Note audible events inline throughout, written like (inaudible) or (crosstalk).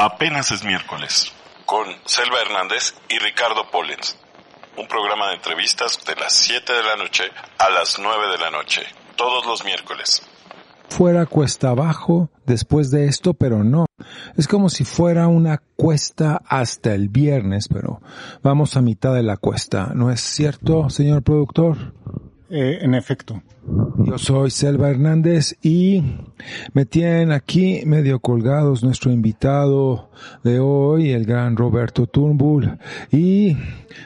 Apenas es miércoles, con Selva Hernández y Ricardo Pollens. Un programa de entrevistas de las 7 de la noche a las 9 de la noche, todos los miércoles. Fuera cuesta abajo después de esto, pero no. Es como si fuera una cuesta hasta el viernes, pero vamos a mitad de la cuesta. ¿No es cierto, señor productor? Eh, en efecto. Yo soy Selva Hernández y me tienen aquí medio colgados nuestro invitado de hoy, el gran Roberto Turnbull y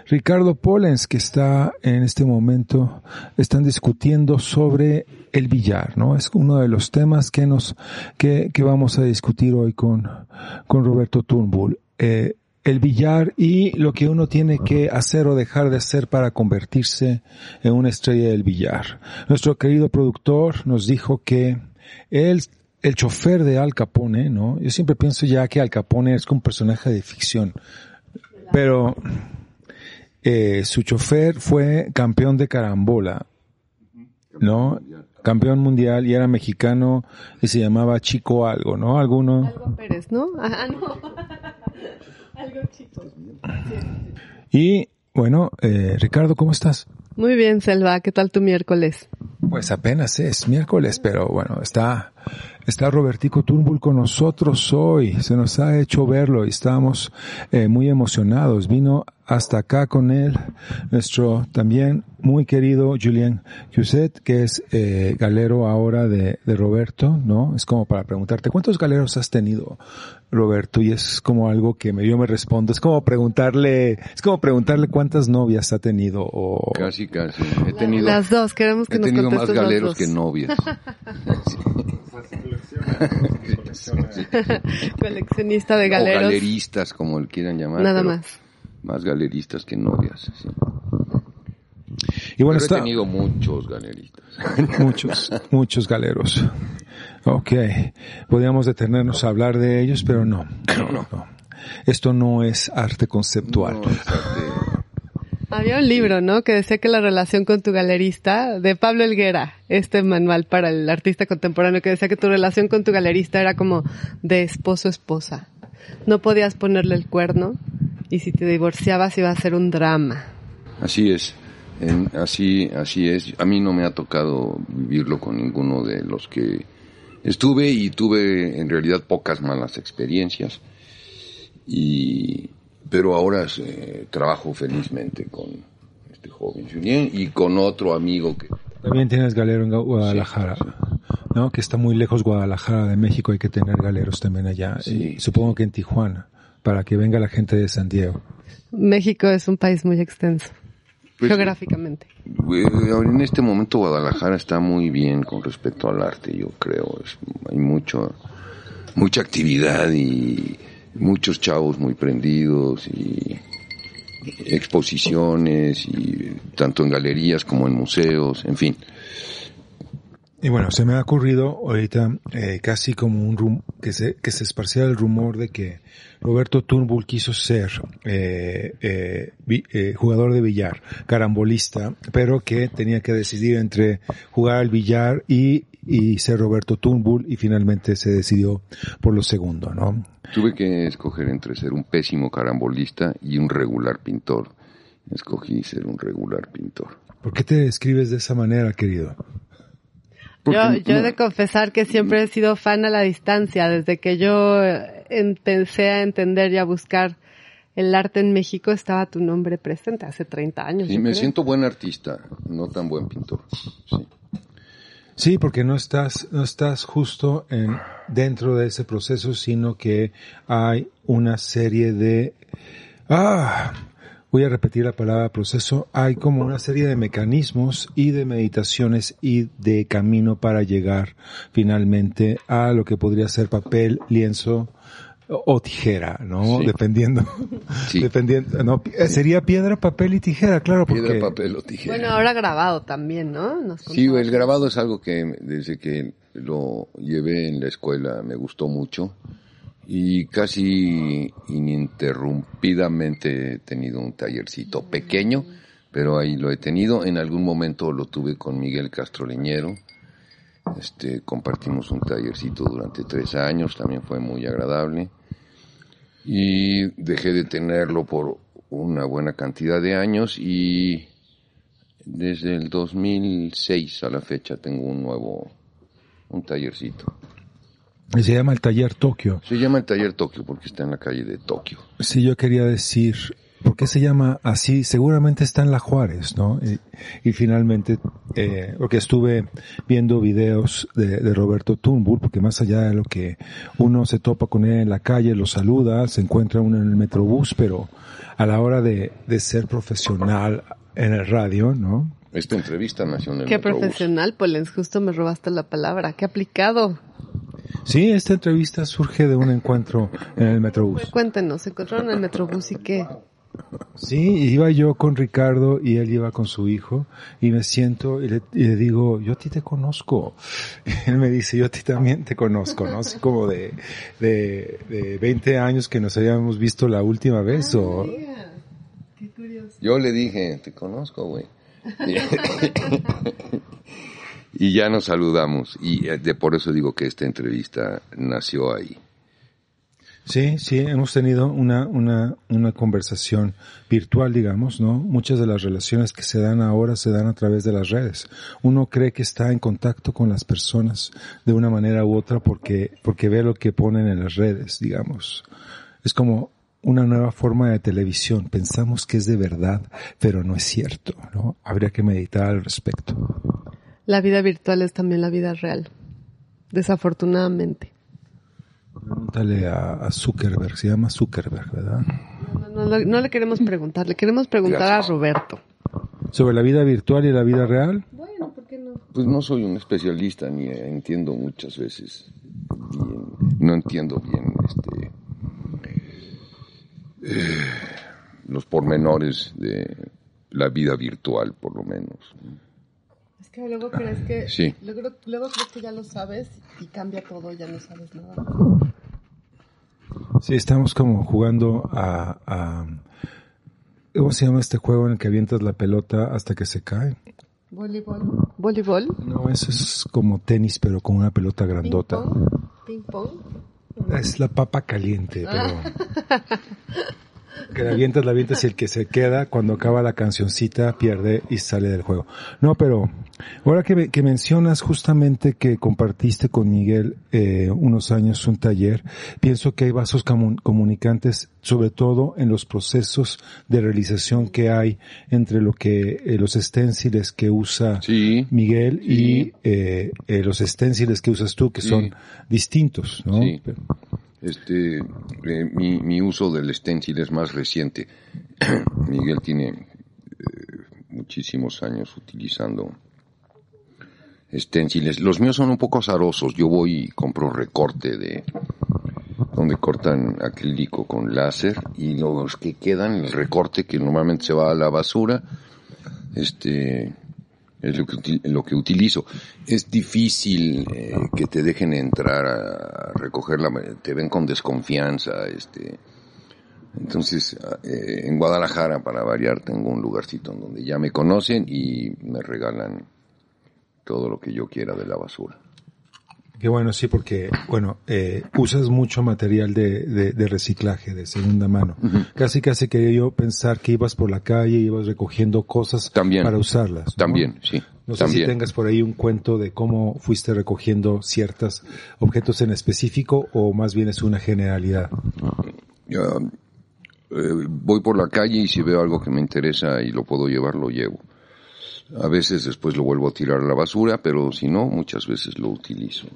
Ricardo Pollens, que está en este momento, están discutiendo sobre el billar, ¿no? Es uno de los temas que nos, que, que vamos a discutir hoy con, con Roberto Turnbull. Eh, el billar y lo que uno tiene que hacer o dejar de hacer para convertirse en una estrella del billar. Nuestro querido productor nos dijo que él, el chofer de Al Capone, ¿no? Yo siempre pienso ya que Al Capone es un personaje de ficción, pero eh, su chofer fue campeón de carambola, ¿no? Campeón mundial y era mexicano y se llamaba Chico algo, ¿no? Alguno. Algo Pérez, ¿no? Ah, no. (laughs) algo chico. Y bueno, eh, Ricardo, ¿cómo estás? Muy bien, Selva. ¿Qué tal tu miércoles? Pues apenas es miércoles, pero bueno, está, está Robertico Turnbull con nosotros hoy. Se nos ha hecho verlo y estamos eh, muy emocionados. Vino hasta acá con él nuestro también muy querido Julien Cuset, que es eh, galero ahora de, de Roberto, ¿no? Es como para preguntarte, ¿cuántos galeros has tenido, Roberto? Y es como algo que me, yo me respondo, es como preguntarle, es como preguntarle cuántas novias ha tenido o... Casi, casi. He tenido, Las dos, queremos que he nos tenido más galeros que novias. (laughs) Coleccionista de O galeros. galeristas, como le quieran llamar. Nada más. Más galeristas que novias. sí. Y bueno, Pero está... he tenido muchos galeristas. (laughs) Muchos, muchos galeros. Ok. Podríamos detenernos a hablar de ellos, pero no. No, no. Esto no es arte conceptual. No, fíjate, Había un libro, ¿no? Que decía que la relación con tu galerista, de Pablo Elguera, este manual para el artista contemporáneo, que decía que tu relación con tu galerista era como de esposo-esposa. No podías ponerle el cuerno y si te divorciabas iba a ser un drama. Así es. Así, así es. A mí no me ha tocado vivirlo con ninguno de los que estuve y tuve en realidad pocas malas experiencias. Y, pero ahora eh, trabajo felizmente con este joven Julien y con otro amigo que También tienes galero en Gu- Guadalajara, ¿no? Que está muy lejos Guadalajara de México, hay que tener galeros también allá. Sí. Y supongo que en Tijuana, para que venga la gente de San Diego. México es un país muy extenso, Pues, geográficamente. Eh, En este momento Guadalajara está muy bien con respecto al arte, yo creo. Es- hay mucho, mucha actividad y muchos chavos muy prendidos y exposiciones y tanto en galerías como en museos, en fin. Y bueno, se me ha ocurrido ahorita eh, casi como un rum que se que se esparciera el rumor de que Roberto Turnbull quiso ser eh, eh, vi- eh, jugador de billar, carambolista, pero que tenía que decidir entre jugar al billar y y ser Roberto Turnbull y finalmente se decidió por lo segundo, ¿no? Tuve que escoger entre ser un pésimo carambolista y un regular pintor. Escogí ser un regular pintor. ¿Por qué te describes de esa manera, querido? Porque Yo, yo he de confesar que siempre he sido fan a la distancia, desde que yo eh, empecé a entender y a buscar el arte en México estaba tu nombre presente hace 30 años. Sí, me creo. siento buen artista, no tan buen pintor. Sí. Sí, porque no estás, no estás justo en, dentro de ese proceso, sino que hay una serie de, ah, voy a repetir la palabra proceso, hay como una serie de mecanismos y de meditaciones y de camino para llegar finalmente a lo que podría ser papel, lienzo o, tijera, ¿no? Sí. Dependiendo, (laughs) Sí. dependiendo, no, eh, sería piedra, papel y tijera, claro, porque Piedra, papel o tijera. Bueno, ahora grabado también, ¿no? Nos Sí, el grabado es algo que desde que lo llevé en la escuela me gustó mucho y casi ininterrumpidamente he tenido un tallercito pequeño, pero ahí lo he tenido. En algún momento lo tuve con Miguel Castro Leñero. Este, compartimos un tallercito durante tres años, también fue muy agradable. y dejé de tenerlo por una buena cantidad de años y desde el 2006 a la fecha tengo un nuevo, un tallercito. Se llama el taller Tokio. Se llama el taller Tokio porque está en la calle de Tokio. Sí, yo quería decir, ¿por qué se llama así? Seguramente está en la Juárez, ¿no? Y, y finalmente, eh, porque estuve viendo videos de, de Roberto Turnbull, porque más allá de lo que uno se topa con él en la calle, lo saluda, se encuentra uno en el metrobús, pero a la hora de, de ser profesional en el radio, ¿no? Esta entrevista nació en el Qué Metrobús. profesional, Polens, justo me robaste la palabra. Qué aplicado. Sí, esta entrevista surge de un encuentro en el metrobús. Cuéntenos, ¿se encontraron en el Metrobús y qué? Sí, iba yo con Ricardo y él iba con su hijo y me siento y le, y le digo, yo a ti te conozco. Y (laughs) él me dice, yo a ti también te conozco, ¿no? Así como de, de, de 20 años que nos habíamos visto la última vez o... Qué curioso. Yo le dije, te conozco, güey. (laughs) (laughs) y ya nos saludamos. Y eh, de por eso digo que esta entrevista nació ahí. Sí, sí, hemos tenido una, una, una conversación virtual, digamos, ¿no? Muchas de las relaciones que se dan ahora se dan a través de las redes. Uno cree que está en contacto con las personas de una manera u otra porque, porque ve lo que ponen en las redes, digamos. Es como una nueva forma de televisión. Pensamos que es de verdad, pero no es cierto, ¿no? Habría que meditar al respecto. La vida virtual es también la vida real. Desafortunadamente. Pregúntale a, a Zuckerberg, se llama Zuckerberg, ¿verdad? No, no, no, no le queremos preguntar, le queremos preguntar Gracias. a Roberto. Sobre la vida virtual y la vida real. Bueno, ¿por qué no? Pues no soy un especialista ni entiendo muchas veces bien, no entiendo bien este eh, los pormenores de la vida virtual, por lo menos. Que luego crees que, Sí. luego, luego crees que ya lo sabes y cambia todo, ya no sabes nada. Sí, estamos como jugando a, a- ¿Cómo se llama este juego en el que avientas la pelota hasta que se cae? Voleibol. Voleibol. No, eso es como tenis, pero con una pelota Ping grandota. pong. Ping pong. Es la papa caliente, pero... (laughs) Que la avientas, la avientas y el que se queda cuando acaba la cancioncita pierde y sale del juego. No, pero ahora que, que mencionas justamente que compartiste con Miguel eh, unos años un taller, pienso que hay vasos comun- comunicantes, sobre todo en los procesos de realización que hay entre lo que eh, los esténciles que usa Sí, Miguel y Sí. eh, eh, los esténciles que usas tú, que Sí. son distintos, ¿no? Sí. Pero- Este, eh, mi, mi uso del stencil es más reciente. (clears throat) Miguel tiene eh, muchísimos años utilizando stenciles. Los míos son un poco azarosos. Yo voy y compro recorte de donde cortan acrílico con láser y los que quedan, el recorte que normalmente se va a la basura, este es lo que, lo que utilizo. Es difícil eh, que te dejen entrar a recoger la, te ven con desconfianza, este. Entonces, eh, en Guadalajara, para variar, tengo un lugarcito en donde ya me conocen y me regalan todo lo que yo quiera de la basura. Qué bueno, sí, porque, bueno, eh, usas mucho material de, de, de reciclaje, de segunda mano. Casi, casi quería yo pensar que ibas por la calle y ibas recogiendo cosas También. para usarlas. ¿no? También, sí. No sé también. si tengas por ahí un cuento de cómo fuiste recogiendo ciertos objetos en específico o más bien es una generalidad. Ya, eh, voy por la calle y si veo algo que me interesa y lo puedo llevar, lo llevo. A veces después lo vuelvo a tirar a la basura, pero si no, muchas veces lo utilizo.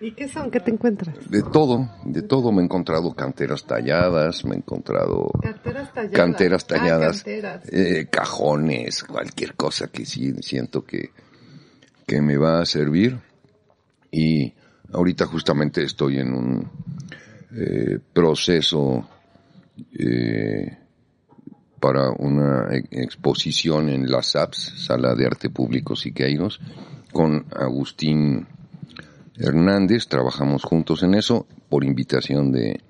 ¿Y qué son? ¿Qué te encuentras? De todo, de todo me he encontrado canteras talladas, me he encontrado Canteras talladas. canteras Ah, talladas, canteras. eh, cajones, cualquier cosa que sí siento que, que me va a servir. Y ahorita justamente estoy en un eh, proceso eh, para una e- exposición en la SAPS, Sala de Arte Público Siqueiros, con Agustín Hernández, trabajamos juntos en eso, por invitación de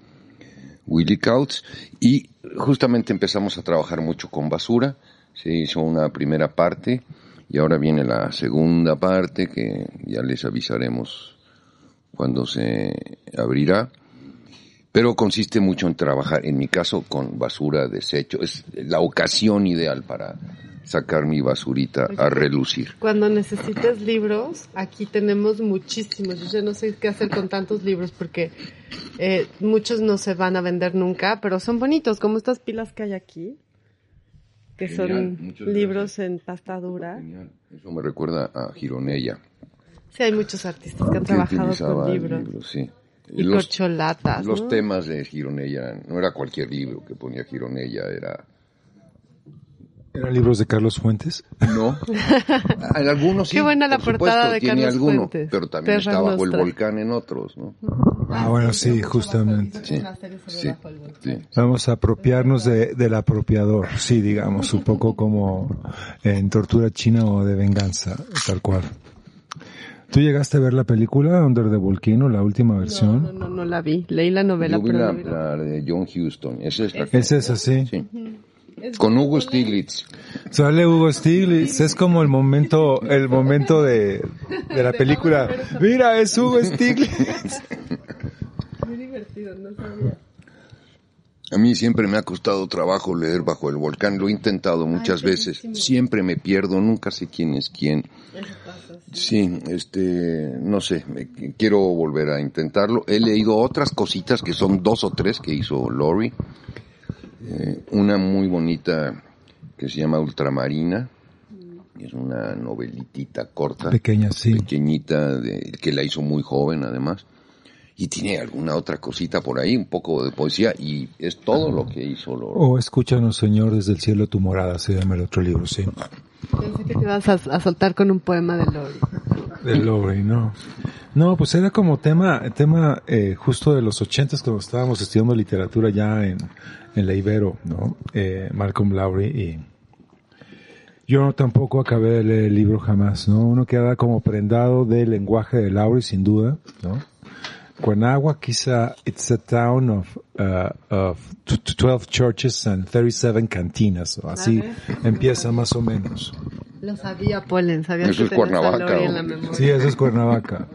Willy Couts, y justamente empezamos a trabajar mucho con basura, se hizo una primera parte, y ahora viene la segunda parte, que ya les avisaremos cuando se abrirá, Pero consiste mucho en trabajar, en mi caso, con basura, desecho. Es la ocasión ideal para sacar mi basurita a relucir. Cuando necesites libros, aquí tenemos muchísimos. Yo ya no sé qué hacer con tantos libros porque eh, muchos no se van a vender nunca, pero son bonitos, como estas pilas que hay aquí, que Genial, son libros en pasta dura. Genial. Eso me recuerda a Gironella. Sí, hay muchos artistas que han trabajado con libros. sí. Y los, corcholatas. los ¿no? temas de Gironella, no era cualquier libro que ponía Gironella, era... ¿Eran libros de Carlos Fuentes? No. (laughs) En algunos sí. Qué buena la por portada supuesto, de tiene Carlos alguno, Fuentes. pero también Terra está bajo el volcán en otros, ¿no? Ah, bueno, sí, justamente. Sí, sí, sí. Vamos a apropiarnos de, del apropiador, sí, digamos, un poco como en Tortura China o de Venganza, tal cual. ¿Tú llegaste a ver la película Under the Volcano, la última versión? No, no, no la vi. Leí la novela, Yo vi pero la, no vi la- la de John Huston, esa es la que- Es esa, sí. sí. Con Hugo Stiglitz. Sale Hugo Stiglitz, es como el momento, el momento de, de la película. Mira, es Hugo Stiglitz. (laughs) Muy divertido, no sabía. A mí siempre me ha costado trabajo leer Bajo el Volcán, lo he intentado muchas veces, siempre me pierdo, nunca sé quién es quién. Sí, este, no sé, quiero volver a intentarlo. He leído otras cositas que son dos o tres que hizo Lori. Eh, una muy bonita que se llama Ultramarina, es una novelitita corta. Pequeña, sí. pequeñita, de, que la hizo muy joven además. Y tiene alguna otra cosita por ahí, un poco de poesía, y es todo lo que hizo Loro. O Escúchanos, Señor, desde el cielo tu morada, se llama el otro libro, sí. Pensé que te ibas a, a soltar con un poema de Lori. De Lowry, no. No, pues era como tema, tema eh, justo de los ochentas cuando estábamos estudiando literatura ya en, en la Ibero, ¿no? Eh, Malcolm Lowry y yo tampoco acabé de leer el libro jamás, ¿no? Uno queda como prendado del lenguaje de Lowry sin duda, ¿no? Cuernagua, quizá, it's a town of, uh, of t- t- 12 churches and 37 cantinas, o así empieza más o menos. Lo sabía, Polen, sabía Eso que es a Cuernavaca, en la memoria. Sí, eso es Cuernavaca.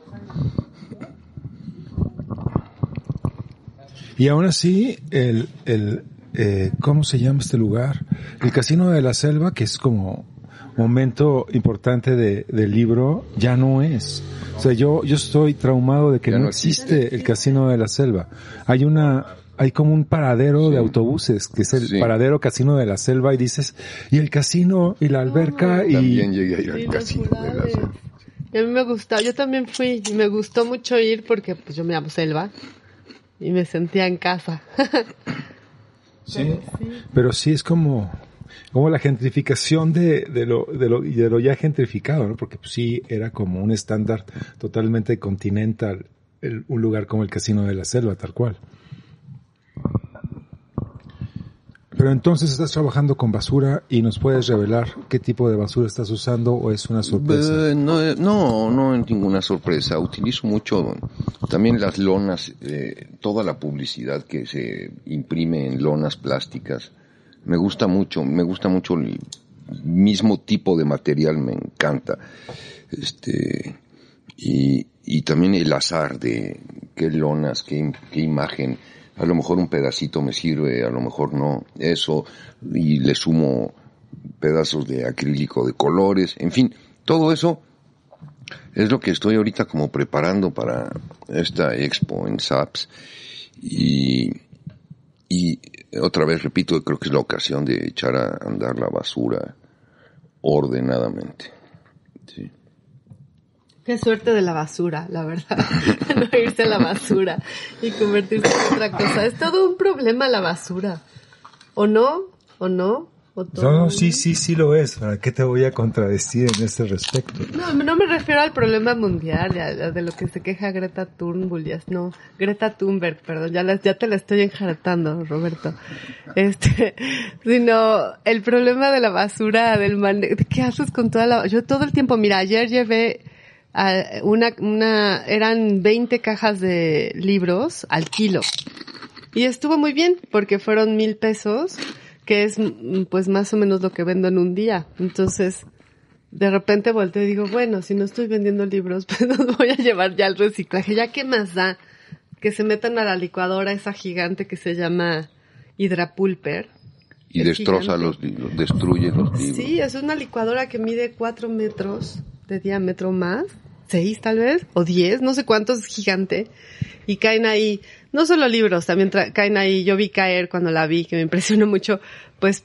Y aún así, el, el, eh, ¿cómo se llama este lugar? El Casino de la Selva, que es como momento importante de, del libro, ya no es. O sea, yo, yo estoy traumado de que no no existe el Casino de la Selva. Hay una, hay como un paradero de autobuses, que es el Sí. paradero Casino de la Selva, y dices, y el casino, y la alberca, y... También llegué a ir al casino de la selva. Y a mí me gustó, yo también fui y me gustó mucho ir porque pues yo me llamo Selva y me sentía en casa. (laughs) Sí, pero sí es como, como la gentrificación de, de lo, de lo, de lo ya gentrificado, ¿no? Porque pues, sí era como un estándar totalmente continental, el- un lugar como el Casino de la Selva, tal cual. Pero entonces estás trabajando con basura y nos puedes revelar qué tipo de basura estás usando o es una sorpresa. Eh, no, eh, no, no es ninguna sorpresa. Utilizo mucho también las lonas, eh, toda la publicidad que se imprime en lonas plásticas. Me gusta mucho, me gusta mucho el mismo tipo de material, me encanta. Este, y, y también el azar de qué lonas, qué, qué imagen. A lo mejor un pedacito me sirve, a lo mejor no. Eso, y le sumo pedazos de acrílico de colores, en fin, todo eso es lo que estoy ahorita como preparando para esta expo en SAPS y, y otra vez repito, creo que es la ocasión de echar a andar la basura ordenadamente. Qué suerte de la basura, la verdad. (laughs) no irse a la basura y convertirse en otra cosa. Es todo un problema la basura. ¿O no? ¿O no? No, no, sí, sí, sí lo es. ¿Para qué te voy a contradecir en este respecto? No, no me refiero al problema mundial, de lo que se queja Greta Thunberg, ya- no, Greta Thunberg, perdón, ya, la- ya te la estoy enjaretando, Roberto. Este, (laughs) sino el problema de la basura, del mane ¿qué haces con toda la, yo todo el tiempo, mira, ayer llevé a una, una, eran 20 cajas de libros al kilo. Y estuvo muy bien, porque fueron mil pesos, que es mm, pues más o menos lo que vendo en un día. Entonces, de repente volteo y digo, bueno, si no estoy vendiendo libros, (laughs) pues los voy a llevar ya al reciclaje. Ya qué más da que se metan a la licuadora esa gigante que se llama Hidrapulper. Y Es destroza gigante. los libros, destruye los libros. Sí, es una licuadora que mide cuatro metros de diámetro más, seis tal vez, o diez, no sé cuántos, es gigante. Y caen ahí, no solo libros, también tra- caen ahí, yo vi caer cuando la vi, que me (laughs) impresionó mucho, pues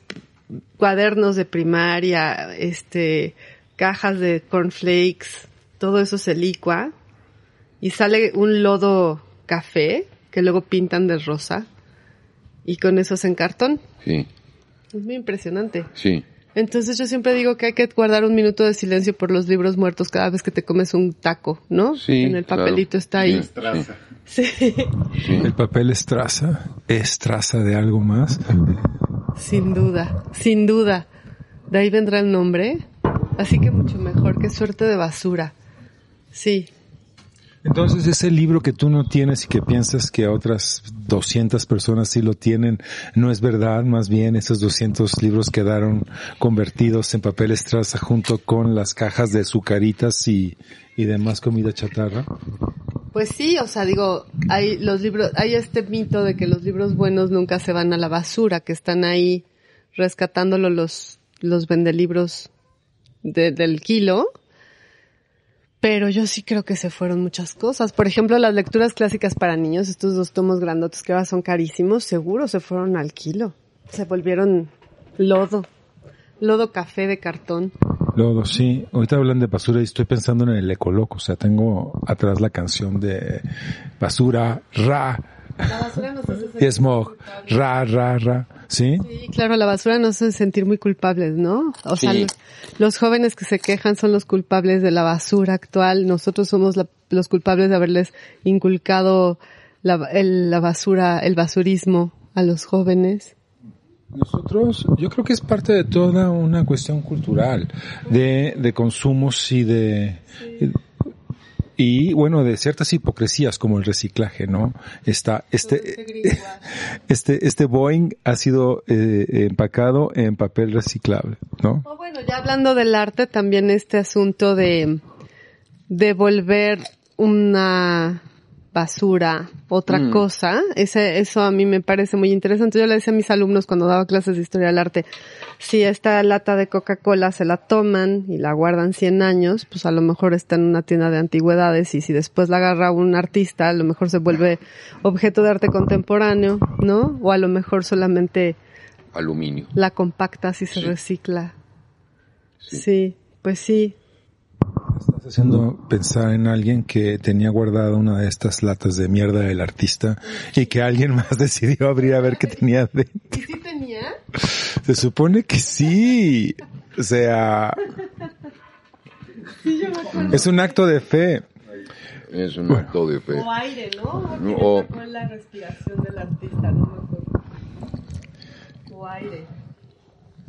cuadernos de primaria, este, cajas de cornflakes, todo eso se licua y sale un lodo café que luego pintan de rosa y con eso en cartón. Sí, Es muy impresionante. sí. Entonces yo siempre digo que hay que guardar un minuto de silencio por los libros muertos cada vez que te comes un taco, ¿no? Sí, En el claro. papelito está ahí. Sí. Traza. Sí. Sí. ¿El papel es traza? ¿Es traza de algo más? sin duda, sin duda. De ahí vendrá el nombre. Así que mucho mejor, qué suerte de basura. Sí, Entonces, ese libro que tú no tienes y que piensas que otras 200 personas sí lo tienen, no es verdad, más bien esos 200 libros quedaron convertidos en papel estraza junto con las cajas de sucaritas y, y demás comida chatarra. Pues sí, o sea, digo, hay los libros, hay este mito de que los libros buenos nunca se van a la basura, que están ahí rescatándolo los, los vendelibros de- del kilo. Pero yo sí creo que se fueron muchas cosas. Por ejemplo, las lecturas clásicas para niños, estos dos tomos grandotes que ahora son carísimos, seguro se fueron al kilo. Se volvieron lodo. Lodo café de cartón. Lodo, sí. Ahorita hablan de basura y estoy pensando en el ecoloco. O sea, tengo atrás la canción de basura, ra, La basura nos hace y smog, ra, ra, ra. ¿Sí? Sí, claro, la basura nos hace sentir muy culpables, ¿no? O sea, Sí. los, los jóvenes que se quejan son los culpables de la basura actual. Nosotros somos la- los culpables de haberles inculcado la, el- la basura, el basurismo a los jóvenes. Nosotros, yo creo que es parte de toda una cuestión cultural, de, de consumos y de, y bueno, de ciertas hipocresías como el reciclaje, ¿no? Está, este, (laughs) este, este Boeing ha sido eh, empacado en papel reciclable, ¿no? O bueno, ya hablando del arte, también este asunto de devolver una basura, otra Mm. cosa, ese, eso a mí me parece muy interesante. Yo le decía a mis alumnos cuando daba clases de historia del arte, si esta lata de Coca-Cola se la toman y la guardan 100 años, pues a lo mejor está en una tienda de antigüedades y si después la agarra un artista, a lo mejor se vuelve objeto de arte contemporáneo, ¿no? O a lo mejor solamente Aluminio. la compactas y se Sí. recicla. Sí. Sí, pues sí. Haciendo pensar en alguien que tenía guardada una de estas latas de mierda del artista y que alguien (laughs) más decidió abrir a ver qué tenía dentro. ¿Y sí tenía? Se supone que sí. O sea, es un acto de fe. Es un acto de fe. O aire, ¿no? No, O o- tocó la respiración del artista, no me acuerdo. O aire.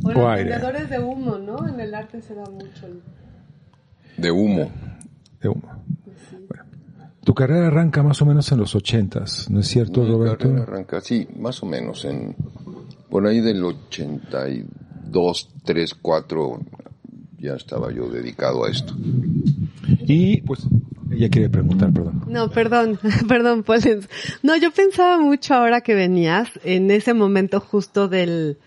O, O los aire. de humo, ¿no? En el arte se da mucho. el- De humo. de humo. Bueno, tu carrera arranca más o menos en los ochentas, ¿no es cierto, Mi Roberto? carrera arranca, sí, más o menos en por ahí del 82, 3, 4 ya estaba yo dedicado a esto. Y pues ella quiere preguntar, perdón. No, perdón, (laughs) perdón, Polens. No, yo pensaba mucho ahora que venías en ese momento justo del,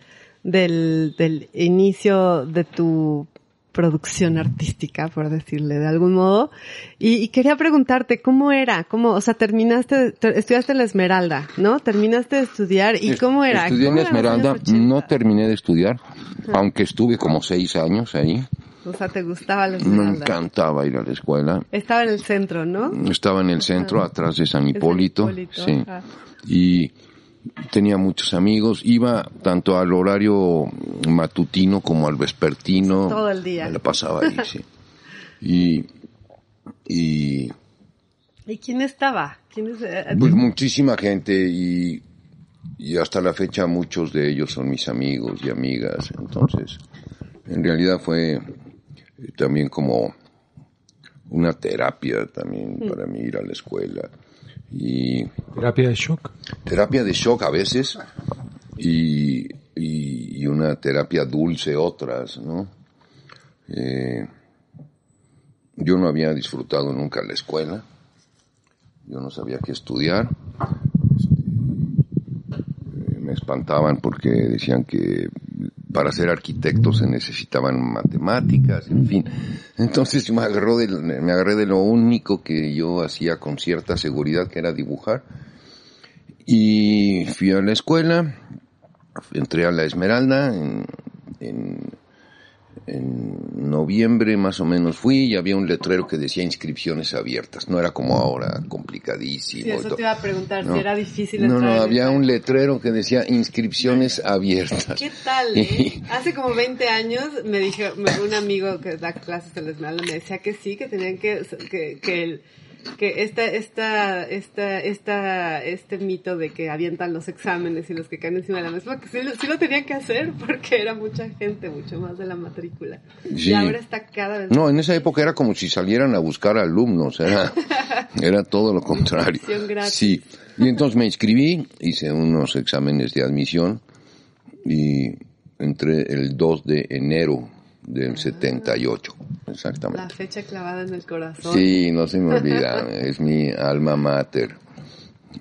del, del inicio de tu producción artística, por decirle de algún modo, y, y quería preguntarte cómo era, cómo, o sea, terminaste, te- estudiaste en la Esmeralda, ¿no? Terminaste de estudiar y cómo era. Estudié en ¿Cómo eran los Esmeralda, años 80? no terminé de estudiar, aunque estuve como seis años ahí. O sea, te gustaba la Me Esmeralda. encantaba ir a la escuela. Estaba en el centro, ¿no? Estaba en el centro, atrás de San Hipólito. Hipólito, sí. Y tenía muchos amigos. Iba tanto al horario matutino como al vespertino. Todo el día. Me la pasaba ahí, sí. (laughs) Y, y ¿Y quién estaba? ¿Quién es? eh, pues muchísima gente y, y hasta la fecha muchos de ellos son mis amigos y amigas. Entonces, en realidad fue también como una terapia también para mí ir a la escuela. Y Terapia de shock. terapia de shock a veces y, y, y una terapia dulce otras, ¿no? Eh, yo no había disfrutado nunca la escuela yo no sabía qué estudiar. Este, me espantaban porque decían que para ser arquitecto se necesitaban matemáticas, en fin. Entonces me, agarró de, me agarré de lo único que yo hacía con cierta seguridad, que era dibujar. Y fui a la escuela, entré a la Esmeralda en, en, en noviembre más o menos fui y había un letrero que decía inscripciones abiertas. No era como ahora, complicadísimo. Sí, eso te iba a preguntar No. si era difícil No, no, había un letrero que decía inscripciones abiertas. ¿Qué tal? (laughs) eh? Hace como 20 años me dijo, un amigo que da clases en la Esmeralda me decía que sí, que tenían que, que, que el, que esta, esta, esta, esta, este mito de que avientan los exámenes y los que caen encima de la mesa, que sí, lo- sí lo tenían que hacer porque era mucha gente, mucho más de la matrícula. Sí. Y ahora está cada vez No, en esa época era como si salieran a buscar alumnos, era, (laughs) era todo lo contrario. Sí, y entonces me inscribí, hice unos exámenes de admisión y entré el 2 de enero del 78, la exactamente. fecha clavada en el corazón. Sí, no se me olvida, (laughs) es mi alma mater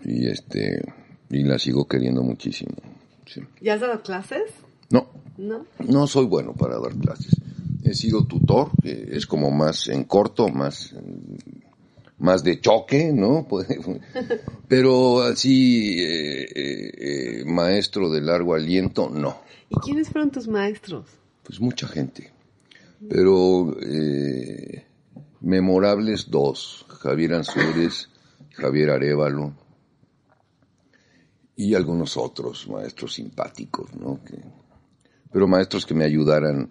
y este y la sigo queriendo muchísimo. sí. ¿Ya has dado clases? No, ¿No? no soy bueno para dar clases. He sido tutor, que es como más en corto, más más de choque, ¿no? (laughs) Puede- Pero así eh, eh, eh, maestro de largo aliento, no. ¿Y quiénes fueron tus maestros? Pues mucha gente. Pero eh, memorables dos, Javier Ansúrez, Javier Arevalo y algunos otros maestros simpáticos, ¿no? Que- pero maestros que me ayudaran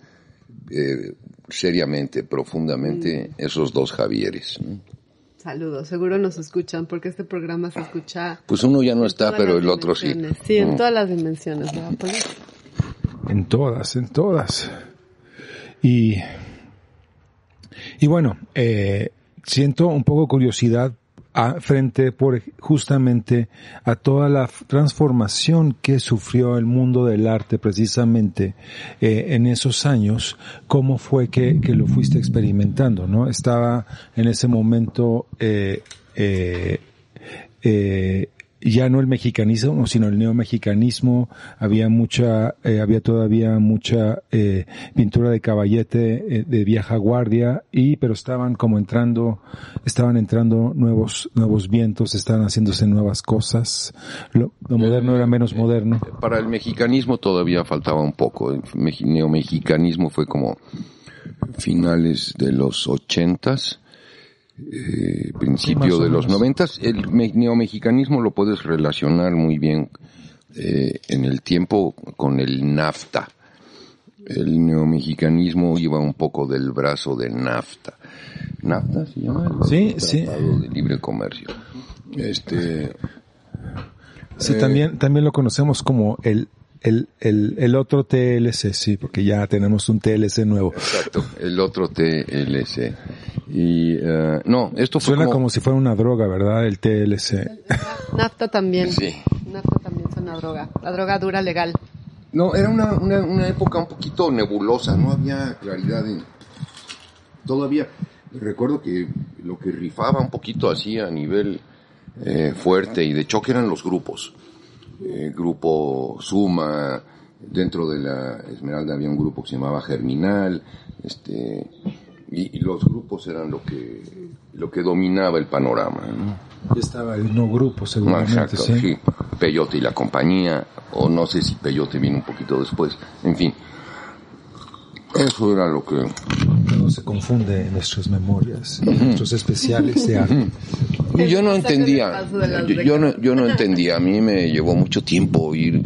eh, seriamente, profundamente, esos dos Javieres. ¿no? Saludos, seguro nos escuchan porque este programa se escucha Pues uno ya no está, pero el otro sí. Sí, en Mm. todas las dimensiones, ¿verdad, Poli? En todas, en todas. Y, y bueno, eh, siento un poco curiosidad frente por justamente a toda la transformación que sufrió el mundo del arte precisamente eh, en esos años, cómo fue que, que lo fuiste experimentando, ¿no? Estaba en ese momento eh, eh, eh, ya no el mexicanismo, sino el neomexicanismo, había mucha, eh, había todavía mucha eh, pintura de caballete eh, de vieja guardia y, pero estaban como entrando, estaban entrando nuevos, nuevos vientos, estaban haciéndose nuevas cosas. Lo, lo moderno era menos moderno. Para el mexicanismo todavía faltaba un poco. El neomexicanismo fue como finales de los ochentas, eh, principio de los noventas. El me- neomexicanismo lo puedes relacionar muy bien eh, en el tiempo con el NAFTA. El neomexicanismo iba un poco del brazo de NAFTA. ¿NAFTA se llama? El Sí, sí. De Libre Comercio. Este, Sí, Eh, también, también lo conocemos como el, el, el, el otro TLC, sí, porque ya tenemos un TLC nuevo. Exacto, el otro TLC. Y, eh, no, esto fue Suena como, como si fuera una droga, ¿verdad? El TLC. Nafta también. Sí. Nafta también es una droga. La droga dura legal. No, era una, una, una época un poquito nebulosa, no había claridad en... Todavía, recuerdo que lo que rifaba un poquito así a nivel eh, fuerte y de choque eran los grupos. Eh, grupo Suma, dentro de la Esmeralda había un grupo que se llamaba Germinal, este, y, y los grupos eran lo que, lo que dominaba el panorama, ¿no? Estaba el no grupo, seguramente, exacto, sí. sí. Peyote y la compañía, o no sé si Peyote vino un poquito después, en fin. Eso era lo que... Todo se confunde en nuestras memorias, en nuestros especiales de arte. Y Yo no entendía, yo no, yo no entendía, a mí me llevó mucho tiempo ir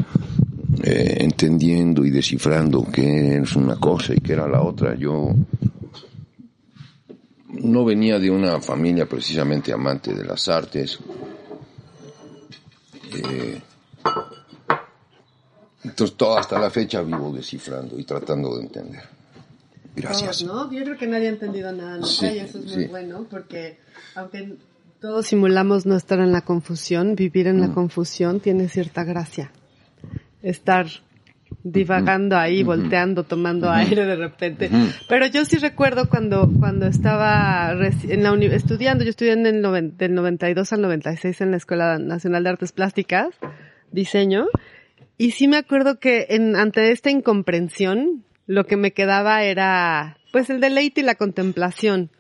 eh, entendiendo y descifrando qué es una cosa y qué era la otra. Yo no venía de una familia precisamente amante de las artes. Eh, entonces, todo hasta la fecha vivo descifrando y tratando de entender. Gracias. Todos, ¿no? Yo creo que nadie ha entendido nada nunca Sí, y eso es muy sí. bueno porque aunque todos simulamos no estar en la confusión, vivir Mm. en la confusión tiene cierta gracia. Estar divagando ahí, volteando, tomando aire de repente. Pero yo sí recuerdo cuando, cuando estaba en la estudiando, yo estudié en el del 92 al 96 en la Escuela Nacional de Artes Plásticas, diseño, y sí me acuerdo que en, ante esta incomprensión, lo que me quedaba era, pues el deleite y la contemplación.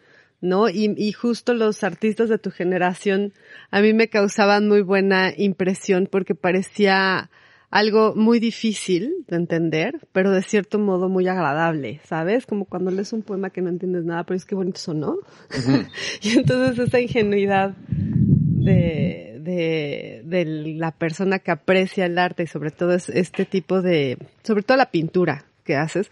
¿no? Y, y, justo los artistas de tu generación a mí me causaban muy buena impresión porque parecía algo muy difícil de entender, pero de cierto modo muy agradable, ¿sabes? Como cuando lees un poema que no entiendes nada, pero es que bonito sonó. (laughs) y entonces esa ingenuidad de, de, de la persona que aprecia el arte y sobre todo es este tipo de, sobre todo la pintura que haces,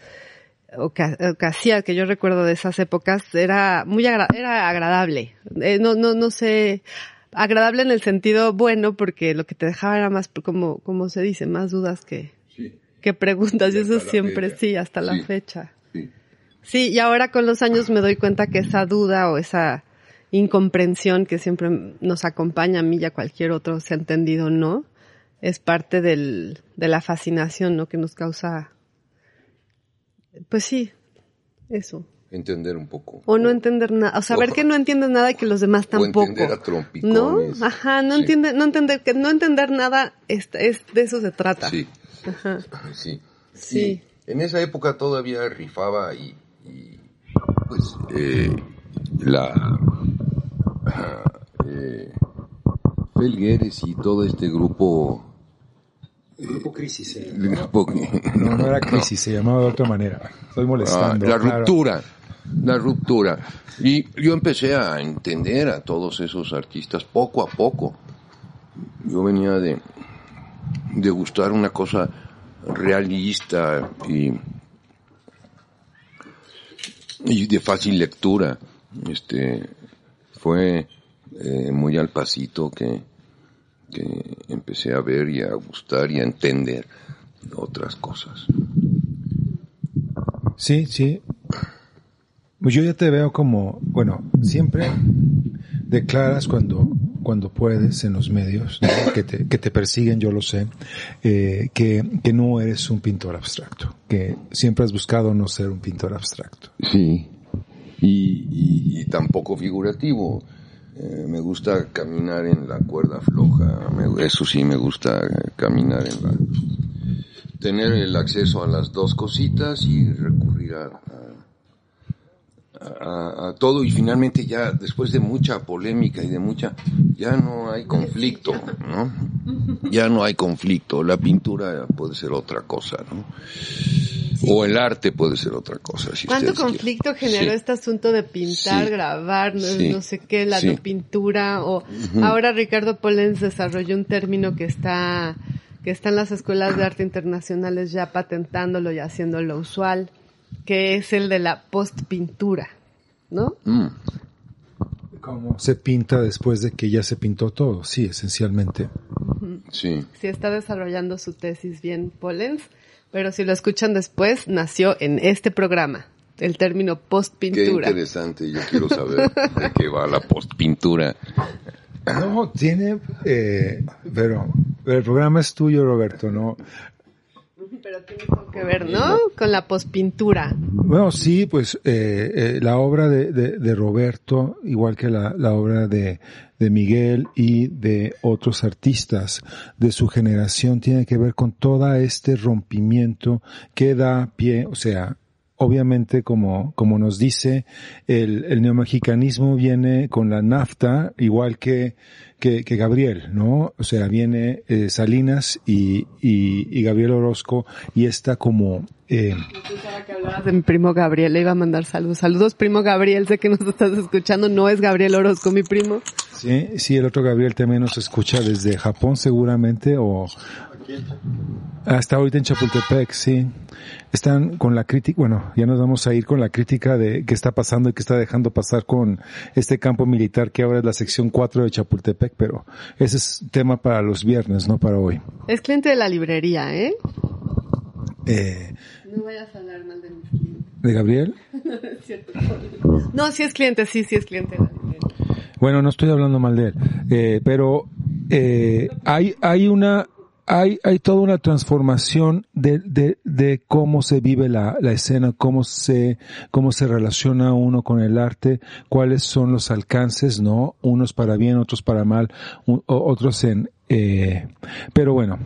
o que, hacía, que yo recuerdo de esas épocas, era muy era agradable. Eh, no, no, no sé, agradable en el sentido bueno, porque lo que te dejaba era más, como, como se dice, más dudas que, que preguntas, y, eso siempre, sí, hasta la fecha. Sí. sí, y ahora con los años me doy cuenta que esa duda o esa incomprensión que siempre nos acompaña a mí y a cualquier otro, se ha entendido o no, es parte del, de la fascinación, ¿no? Que nos causa, pues sí, eso entender un poco. O no entender nada, o saber que no entiendes nada y que los demás tampoco. O entender a trompicones. ¿No? Ajá, no entiende, no entender, que no entender nada es, es de eso se trata. Sí. Ajá. Sí. Sí. en esa época todavía rifaba y, y pues eh, la eh, Felgueres y todo este grupo Grupo Crisis. Eh. (laughs) no, no era Crisis, se llamaba de otra manera. Estoy molestando. Ah, la ruptura la ruptura. Y yo empecé a entender a todos esos artistas poco a poco. Yo venía de, de gustar una cosa realista y, y de fácil lectura. Este, fue eh, muy al pasito que, que empecé a ver y a gustar y a entender otras cosas. Sí, sí. Pues yo ya te veo como, bueno, siempre declaras cuando, cuando puedes en los medios, que, te, que te persiguen, yo lo sé, eh, que, que no eres un pintor abstracto, que siempre has buscado no ser un pintor abstracto. Sí, y, y, tampoco figurativo. Eh, me gusta caminar en la cuerda floja, eso sí me gusta caminar en la... tener el acceso a las dos cositas y recurrir a, todo y finalmente ya después de mucha polémica y de mucha ya no hay conflicto no ya no hay conflicto. La pintura puede ser otra cosa no o el arte puede ser otra cosa si cuánto conflicto generó este asunto de pintar grabar no, sé qué la de pintura o ahora Ricardo Polens desarrolló un término que está que está en las escuelas de arte internacionales ya patentándolo y haciéndolo usual que es el de la postpintura, ¿no? Mm. ¿Cómo se pinta después de que ya se pintó todo? Sí, esencialmente. Sí. Sí, está desarrollando su tesis bien Pollens, pero si lo escuchan después, nació en este programa el término postpintura. Qué interesante, yo quiero saber de qué va la postpintura. No, tiene, eh, pero, pero el programa es tuyo, Roberto, ¿no? Pero tiene que ver, ¿no? Con la pospintura. Bueno, sí, pues eh, eh, la obra de, de, Roberto, igual que la, la obra de, de Miguel y de otros artistas de su generación, tiene que ver con todo este rompimiento que da pie, o sea, obviamente como, como nos dice, el, el neomexicanismo viene con la nafta, igual que, que, que Gabriel, ¿no? O sea, viene eh, Salinas y, y, y, Gabriel Orozco y está como... Eh, que hablabas de mi primo Gabriel, le iba a mandar saludos. Saludos, primo Gabriel, sé que nos estás escuchando, no es Gabriel Orozco, mi primo. Sí, sí, el otro Gabriel también nos escucha desde Japón seguramente o, hasta ahorita en Chapultepec, sí. Están con la crítica, bueno, ya nos vamos a ir con la crítica de qué está pasando y qué está dejando pasar con este campo militar que ahora es la sección 4 de Chapultepec, pero ese es tema para los viernes, no para hoy. Es cliente de la librería, ¿eh? eh no vayas a hablar mal de mis clientes. ¿De Gabriel? (laughs) no, es cierto. No, sí es cliente, sí, sí es cliente de la librería. Bueno, no estoy hablando mal de él, eh, pero eh, hay, hay una hay, hay toda una transformación de, de, de cómo se vive la, la escena, cómo se, cómo se relaciona uno con el arte, cuáles son los alcances, ¿no? Unos para bien, otros para mal, otros en, eh, pero bueno,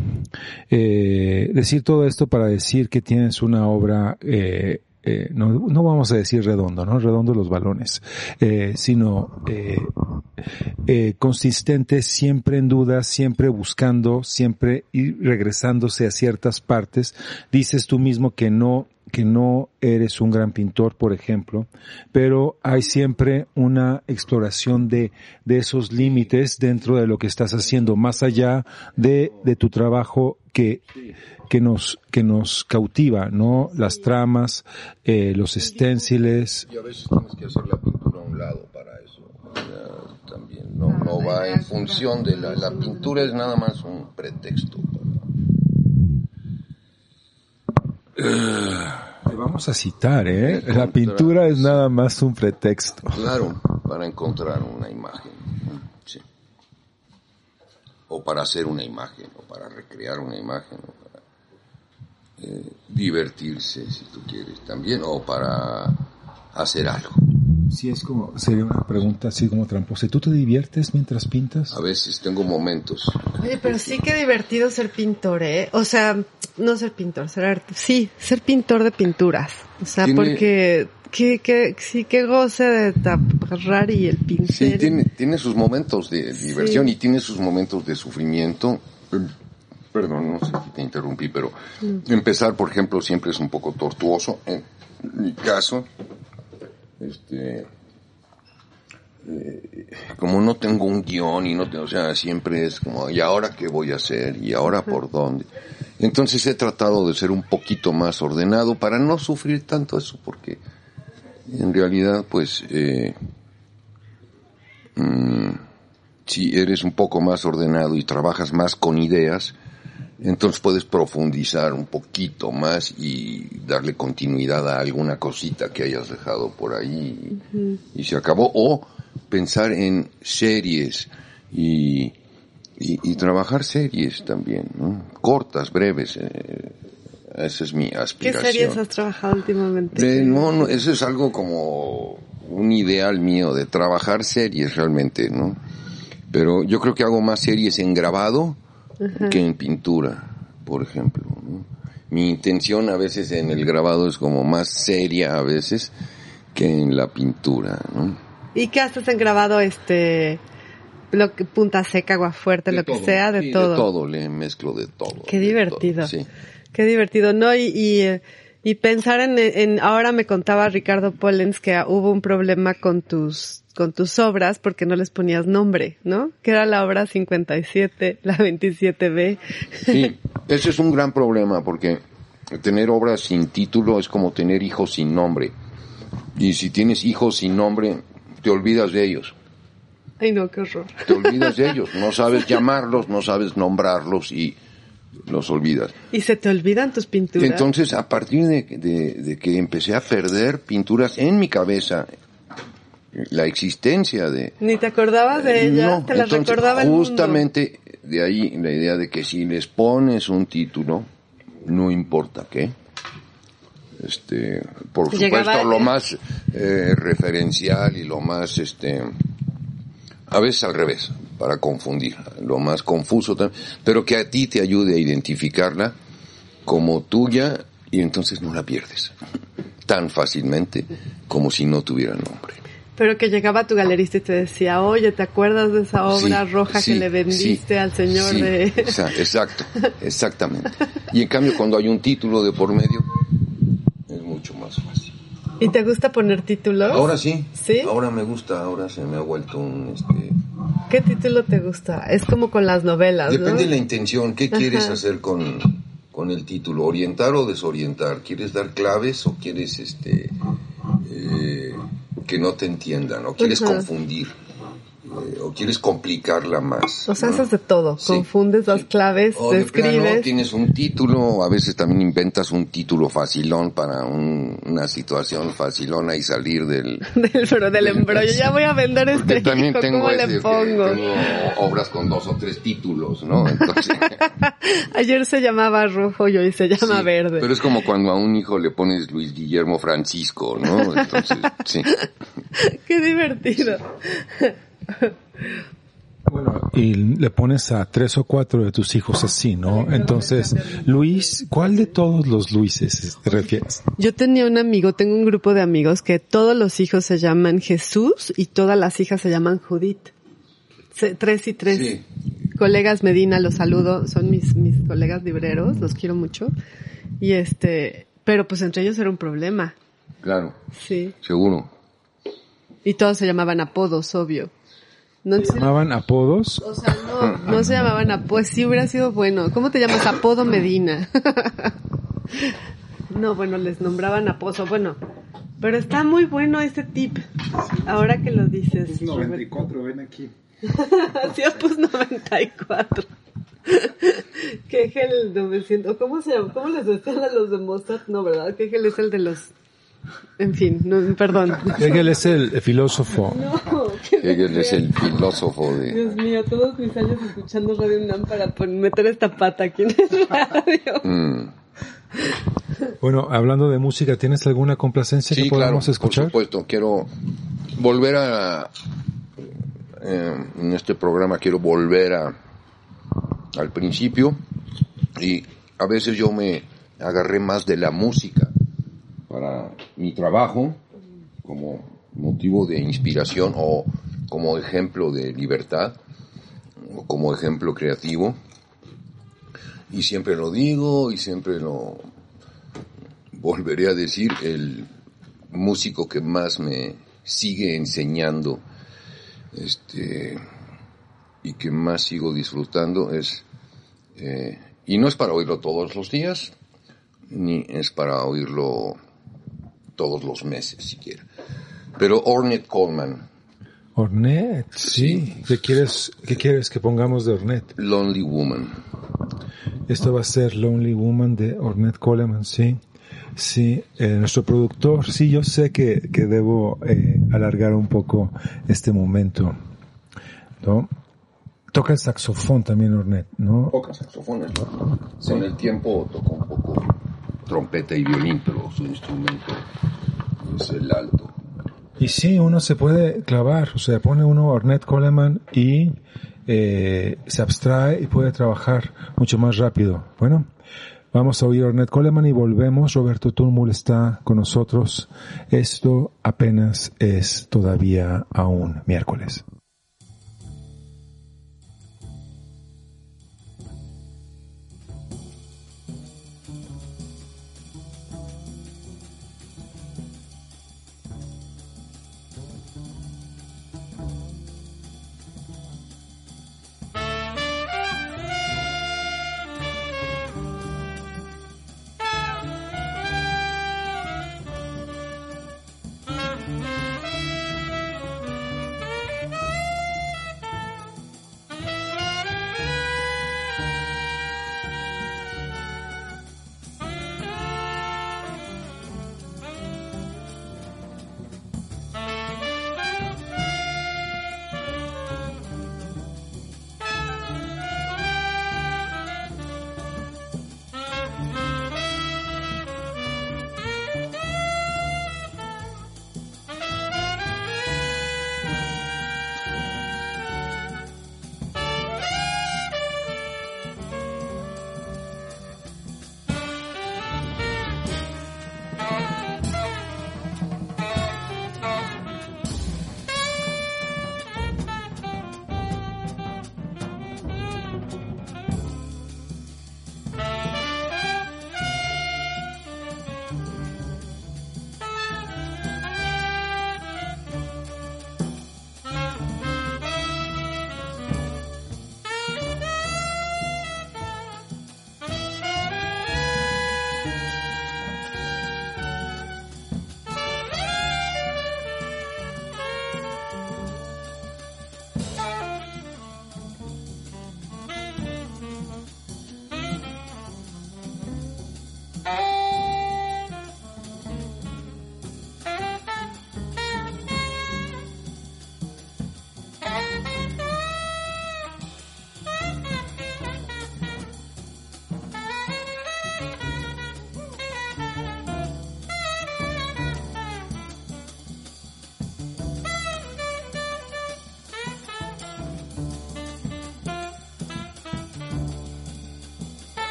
eh, decir todo esto para decir que tienes una obra, eh, eh, no, no vamos a decir redondo, ¿no? Redondo los balones, eh, sino eh, eh, consistente, siempre en duda, siempre buscando, siempre ir regresándose a ciertas partes. Dices tú mismo que no que no eres un gran pintor, por ejemplo, pero hay siempre una exploración de, de esos límites dentro de lo que estás haciendo, más allá de, de tu trabajo que, que nos, que nos cautiva, ¿no? Las tramas, eh, los esténciles, Y a veces tienes que hacer la pintura a un lado para eso. También no, no va en función de la, la pintura, es nada más un pretexto. Te vamos a citar, ¿eh? La pintura es nada más un pretexto. Claro, para encontrar una imagen. Sí. O para hacer una imagen, o para recrear una imagen, o para eh, divertirse, si tú quieres, también, o para hacer algo. Sí, es como, sería una pregunta así como tramposa. ¿Tú te diviertes mientras pintas? A veces tengo momentos. Oye, pero sí que divertido ser pintor, ¿eh? O sea, no ser pintor, ser arte. Sí, ser pintor de pinturas. O sea, Tiene- porque que, que, sí que goce de agarrar y el pincel. Sí, tiene, tiene sus momentos de diversión y tiene sus momentos de sufrimiento. Eh, Perdón, no sé si te interrumpí, pero empezar, por ejemplo, siempre es un poco tortuoso. En mi caso, este, eh, como no tengo un guion y no tengo, o sea, siempre es como, ¿y ahora qué voy a hacer? ¿Y ahora por dónde? Entonces he tratado de ser un poquito más ordenado para no sufrir tanto eso, porque en realidad, pues, eh, mm, si eres un poco más ordenado y trabajas más con ideas, entonces puedes profundizar un poquito más y darle continuidad a alguna cosita que hayas dejado por ahí y, y se acabó. O pensar en series y, y, y trabajar series también, ¿no? cortas, breves. eh, esa es mi ¿Qué aspiración. series has trabajado últimamente? No, no, eso es algo como un ideal mío de trabajar series realmente, ¿no? Pero yo creo que hago más series en grabado que en pintura, por ejemplo. ¿no? Mi intención a veces en el grabado es como más seria a veces que en la pintura, ¿no? ¿Y qué haces en grabado este lo que punta seca, agua fuerte, De lo que sea, de Sí, todo? De todo, le mezclo de todo. Qué de divertido. todo, sí. Qué divertido, ¿no? Y, y, eh, y pensar en, en, ahora me contaba Ricardo Pollens que hubo un problema con tus, con tus obras porque no les ponías nombre, ¿no? Que era la obra 57, la 27B. Sí, (laughs) ese es un gran problema porque tener obras sin título es como tener hijos sin nombre. Y si tienes hijos sin nombre, te olvidas de ellos. Ay, no, qué horror. Te olvidas de ellos. (laughs) No sabes llamarlos, no sabes nombrarlos y los olvidas. ¿Y se te olvidan tus pinturas? Entonces, a partir de, de- de que empecé a perder pinturas en mi cabeza, la existencia de, Ni te acordabas de ellas, no, te entonces, recordaba el mundo. justamente de ahí la idea de que si les pones un título, no importa qué, este, por Llegaba- supuesto lo más eh, referencial y lo más, este, a veces al revés, para confundir, lo más confuso también, pero que a ti te ayude a identificarla como tuya y entonces no la pierdes tan fácilmente como si no tuviera nombre. Pero que llegaba tu galerista y te decía, oye, ¿te acuerdas de esa obra Sí, roja sí, que le vendiste sí, al señor de... exa- Exacto, (laughs) exactamente. Y en cambio cuando hay un título de por medio, es mucho más fácil. ¿Y te gusta poner títulos? Ahora sí, ¿Sí? ahora me gusta, ahora se me ha vuelto un... Este... ¿Qué título te gusta? Es como con las novelas, Depende ¿no? de la intención, ¿qué quieres hacer con, con el título? ¿Orientar o desorientar? ¿Quieres dar claves o quieres este eh, que no te entiendan o quieres confundir? Eh, o quieres complicarla más. O sea, ¿no? haces de todo. Sí, Confundes las sí. claves, O de plano tienes un título, a veces también inventas un título facilón para un- una situación facilona y salir del... (laughs) Del, pero del embrollo. Ya voy a vender este Yo también hijo, tengo ¿cómo ese, le pongo? tengo obras con dos o tres títulos, ¿no? Entonces, (laughs) Ayer se llamaba rojo y hoy se llama sí, verde. Pero es como cuando a un hijo le pones Luis Guillermo Francisco, ¿no? Entonces, sí. (laughs) Qué divertido. (laughs) Bueno, y le pones a tres o cuatro de tus hijos así, ¿no? Entonces, Luis, ¿cuál de todos los Luises te refieres? Yo tenía un amigo, tengo un grupo de amigos que todos los hijos se llaman Jesús y todas las hijas se llaman Judith. Se- tres y tres. Sí. Colegas Medina, los saludo, son mis, mis colegas libreros, los quiero mucho. Y este, pero pues entre ellos era un problema. Claro, Sí. seguro. Y todos se llamaban apodos, obvio. No, ¿Se llamaban apodos? o sea, no, no se llamaban apodos. Pues sí hubiera sido bueno. ¿Cómo te llamas? Apodo Medina. (laughs) no, bueno, les nombraban apodo. Bueno, pero está muy bueno ese tip. Ahora que lo dices. Es 94, ven aquí. (laughs) Sí, pues 94. Que es el 900. ¿Cómo se llama? ¿Cómo les decían a los de Mozart? No, ¿verdad? Que es el de los... En fin, no, perdón. Hegel es el filósofo. No, (laughs) Hegel es el filósofo de... Dios mío, todos mis años escuchando Radio UNAM para meter esta pata aquí en el radio. Mm. Bueno, hablando de música, ¿tienes alguna complacencia que Sí, claro, podamos escuchar? por supuesto. Quiero volver a... eh, en este programa quiero volver a al principio y a veces yo me agarré más de la música para mi trabajo como motivo de inspiración o como ejemplo de libertad o como ejemplo creativo. Y siempre lo digo y siempre lo volveré a decir el músico que más me sigue enseñando este y que más sigo disfrutando es eh, y no es para oírlo todos los días ni es para oírlo todos los meses siquiera pero Ornette Coleman Ornette, sí. ¿Qué quieres, ¿Qué quieres que pongamos de Ornette? Lonely Woman Esto va a ser Lonely Woman de Ornette Coleman, sí. Sí, eh, nuestro productor, sí, yo sé que, que debo eh, alargar un poco este momento, ¿no? Toca el saxofón también Ornette, ¿no? pocas saxofones ¿no? con el tiempo tocó un poco trompeta y violín pero su instrumento es el alto Y sí, uno se puede clavar, o sea, pone uno Ornette Coleman y eh, se abstrae y puede trabajar mucho más rápido. Bueno, vamos a oír Ornette Coleman y volvemos. Roberto Túmul está con nosotros. Esto apenas es todavía aún miércoles.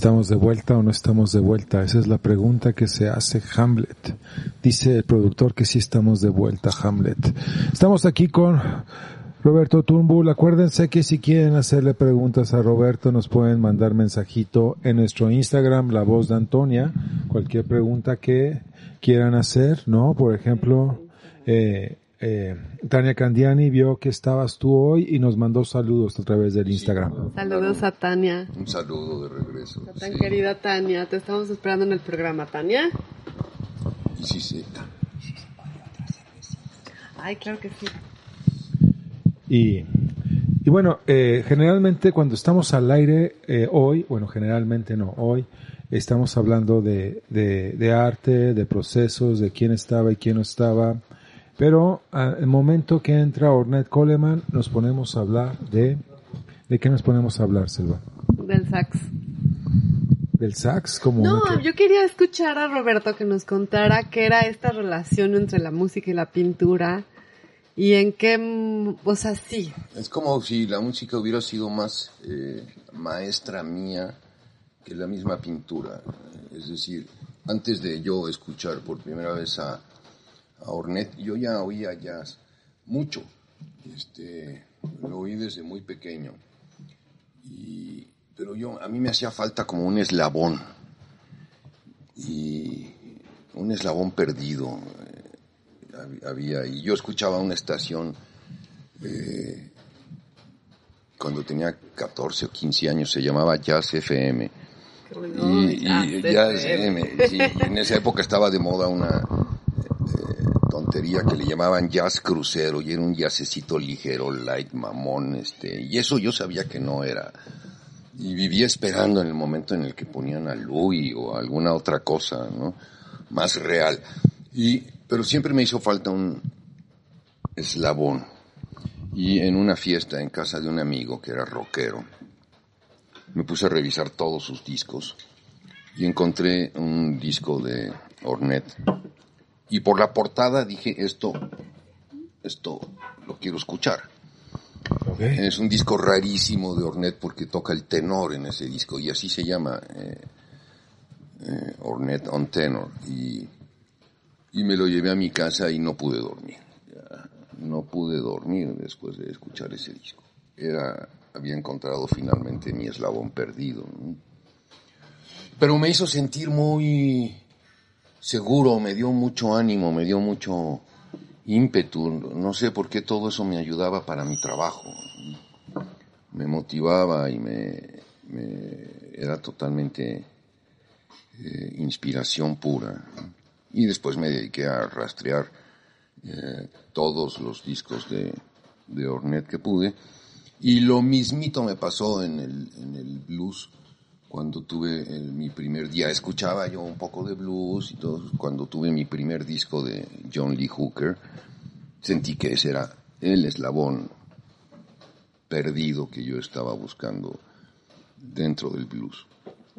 ¿Estamos de vuelta o no estamos de vuelta? Esa es la pregunta que se hace Hamlet. Dice el productor que sí estamos de vuelta, Hamlet. Estamos aquí con Roberto Tumbul. Acuérdense que si quieren hacerle preguntas a Roberto nos pueden mandar mensajito en nuestro Instagram, La Voz de Antonia. Cualquier pregunta que quieran hacer, ¿no? Por ejemplo, eh, eh, Tania Candiani vio que estabas tú hoy y nos mandó saludos a través del Instagram. Saludos a Tania. Un saludo de regreso. A tan sí. querida Tania, te estamos esperando en el programa, Tania. Y sí, sí. Ay, claro que sí. Y, y bueno, eh, generalmente cuando estamos al aire eh, hoy, bueno, generalmente no, hoy estamos hablando de, de, de arte, de procesos, de quién estaba y quién no estaba. Pero al momento que entra Ornette Coleman, nos ponemos a hablar de... ¿De qué nos ponemos a hablar, Selva? Del sax. ¿Del sax? Como No, que- yo quería escuchar a Roberto que nos contara qué era esta relación entre la música y la pintura y en qué, mm, o sea, sí, Es como si la música hubiera sido más eh, maestra mía que la misma pintura. Es decir, antes de yo escuchar por primera vez a, a Ornette, yo ya oía jazz mucho. Este, lo oí desde muy pequeño. Y, pero yo, a mí me hacía falta como un eslabón. Y un eslabón perdido. eh, hab- había, y yo escuchaba una estación eh, cuando tenía 14 o 15 años, se llamaba Jazz FM. Y, y sí, y en esa época estaba de moda una tontería que le llamaban jazz crucero y era un jazzecito ligero, light, mamón, este, y eso yo sabía que no era. Y vivía esperando en el momento en el que ponían a Louis o alguna otra cosa, ¿no? Más real. Y, pero siempre me hizo falta un eslabón. Y en una fiesta en casa de un amigo que era rockero, me puse a revisar todos sus discos y encontré un disco de Ornette. Y por la portada dije, esto, esto lo quiero escuchar. Es un disco rarísimo de Ornette porque toca el tenor en ese disco y así se llama eh, eh, Ornette on Tenor. Y, y me lo llevé a mi casa y no pude dormir. Ya, no pude dormir después de escuchar ese disco. Era, había encontrado finalmente mi eslabón perdido. ¿no? Pero me hizo sentir muy seguro, me dio mucho ánimo, me dio mucho ímpetu, no sé por qué todo eso me ayudaba para mi trabajo. Me motivaba y me, era totalmente eh, inspiración pura. Y después me dediqué a rastrear eh, todos los discos de, de Ornette que pude. Y lo mismito me pasó en el, en el blues cuando tuve el- mi primer día. Escuchaba yo un poco de blues y todo. Cuando tuve mi primer disco de John Lee Hooker, sentí que ese era el eslabón perdido que yo estaba buscando dentro del blues.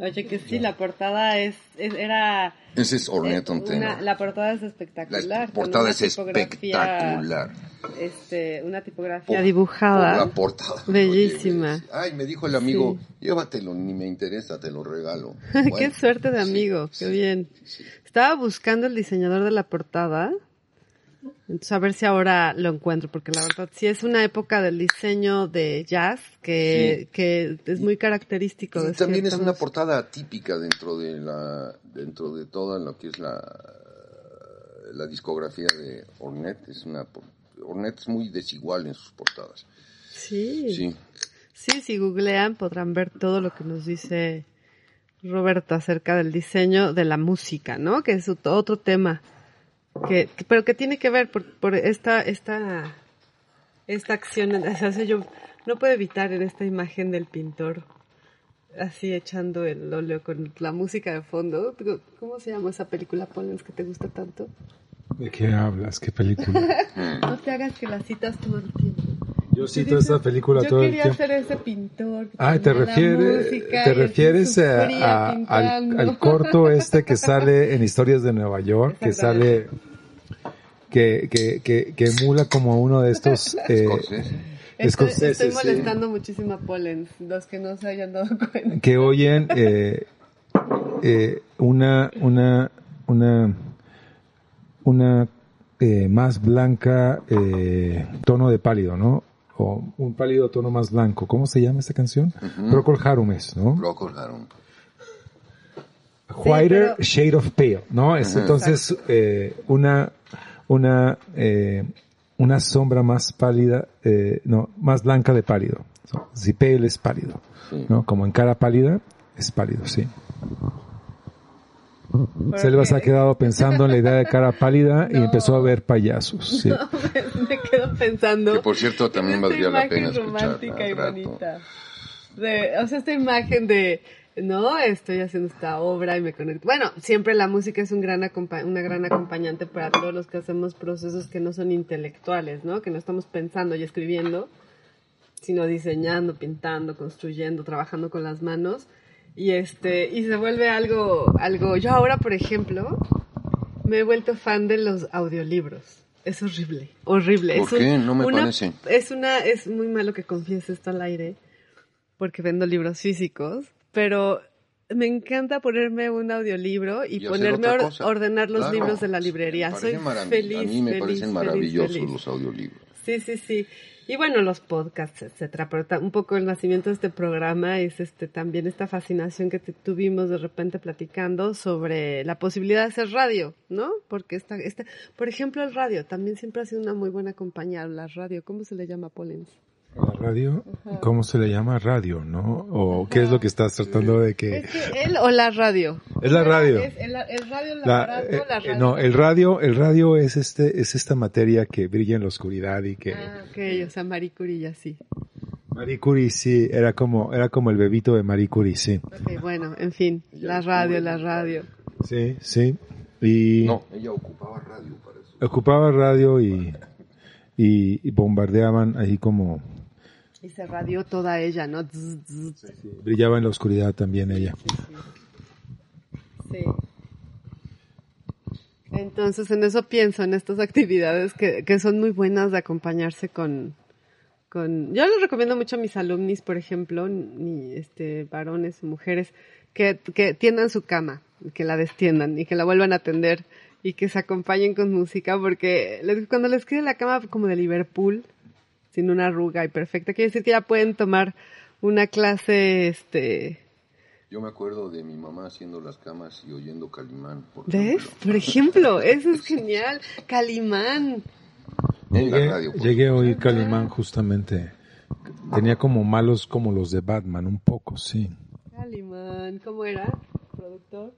Oye, que sí, la portada es, es- era... Ese es Tenor. la portada es espectacular. La portada es espectacular. Este, una tipografía Por- dibujada. por la portada. (laughs) Bellísima. Oye, Ay, me dijo el amigo, llévatelo, ni me interesa, te lo regalo. (laughs) qué Bueno, suerte de amigo, sí, qué bien. sí. Estaba buscando el diseñador de la portada. Entonces a ver si ahora lo encuentro, porque la verdad sí es una época del diseño de jazz que, que es muy característico. Y de también es una portada atípica dentro de la dentro de toda lo que es la la discografía de Ornette es una Ornette es muy desigual en sus portadas. Sí. Sí. Sí, si googlean podrán ver todo lo que nos dice Roberto acerca del diseño de la música, ¿no? Que es otro tema. Que, que- pero que tiene que ver por, por esta, esta, esta acción. O sea, yo no puedo evitar en esta imagen del pintor así echando el óleo con la música de fondo. ¿Cómo se llama esa película, Pollens, que te gusta tanto? ¿De qué hablas? ¿Qué película? (laughs) No te hagas que la citas todo el tiempo. Yo cito esta película Yo todo el quería tiempo. ser ese pintor. que Ah, te refieres, música te refieres a- a- al, al corto este que sale en Historias de Nueva York, que sale, que, que, que, que emula como uno de estos, (laughs) eh. Estoy, escoceses, estoy sí. molestando muchísimo a Pollens, los que no se hayan dado cuenta. que oyen eh, eh, una una una una eh, más blanca eh, tono de pálido, ¿no? O un pálido tono más blanco. ¿Cómo se llama esta canción? Procol Harum es, ¿no? Procol Harum. Whiter pero- Shade of Pale, ¿no? Es entonces eh, una una eh, una sombra más pálida, eh, no, más blanca de pálido. So, Si pale es pálido, Sí. ¿no? Como en cara pálida es pálido, sí. Selva se ha quedado pensando en la idea de cara pálida y (laughs) empezó a ver payasos. Sí. (laughs) Me quedo pensando. Que por cierto también valdría la pena escuchar. romántica y bonita. De, o sea, esta imagen de, no, estoy haciendo esta obra y me conecto. Bueno, siempre la música es un gran una gran acompañante para todos los que hacemos procesos que no son intelectuales, ¿no? Que no estamos pensando y escribiendo, sino diseñando, pintando, construyendo, trabajando con las manos. Y este, y se vuelve algo, algo, yo ahora, por ejemplo, me he vuelto fan de los audiolibros. Es horrible, horrible. ¿Por Es un- qué? No me una- parece. Es una, es muy malo que confiese esto al aire, porque vendo libros físicos, pero me encanta ponerme un audiolibro y, ponerme a or- ordenar los Claro. libros de la librería. Soy feliz. A mí me feliz, parecen feliz, maravillosos feliz. los audiolibros. Sí, sí, sí. Y bueno, los podcasts, etcétera. Pero un poco el nacimiento de este programa es este también esta fascinación que tuvimos de repente platicando sobre la posibilidad de hacer radio, ¿no? Porque esta, esta, por ejemplo, el radio también siempre ha sido una muy buena compañía. La radio, ¿cómo se le llama, Polens? La radio, ¿cómo se le llama radio, no? ¿O qué es lo que estás tratando de que... Es que él o la radio. Es la radio. Es el, el radio, el La- aparato, eh, la eh, radio. no, el radio, el radio es este, es esta materia que brilla en la oscuridad y que Ah, ok, o sea, Marie Curie y así. Marie Curie sí, era como, era como el bebito de Marie Curie, sí. Ok, bueno, en fin, la radio, la radio. Sí, sí. Y No, ella ocupaba radio para eso. ocupaba radio y, y, y bombardeaban ahí como, Y se radió toda ella, ¿no? Zzz, zzz. brillaba en la oscuridad también ella. Sí. Entonces, en eso pienso, en estas actividades que, que son muy buenas de acompañarse con, con... Yo les recomiendo mucho a mis alumnis, por ejemplo, ni este, varones o mujeres, que, que tiendan su cama, que la destiendan y que la vuelvan a tender y que se acompañen con música, porque les- cuando les quede la cama como de Liverpool, sin una arruga y perfecta, quiere decir que ya pueden tomar una clase, este, Yo me acuerdo de mi mamá haciendo las camas y oyendo Calimán. Por ¿Ves? ejemplo. Por ejemplo, eso es genial. Calimán. Llegué, radio. llegué a oír Calimán justamente. Tenía como malos como los de Batman, un poco, sí. Calimán, ¿cómo era? Productor.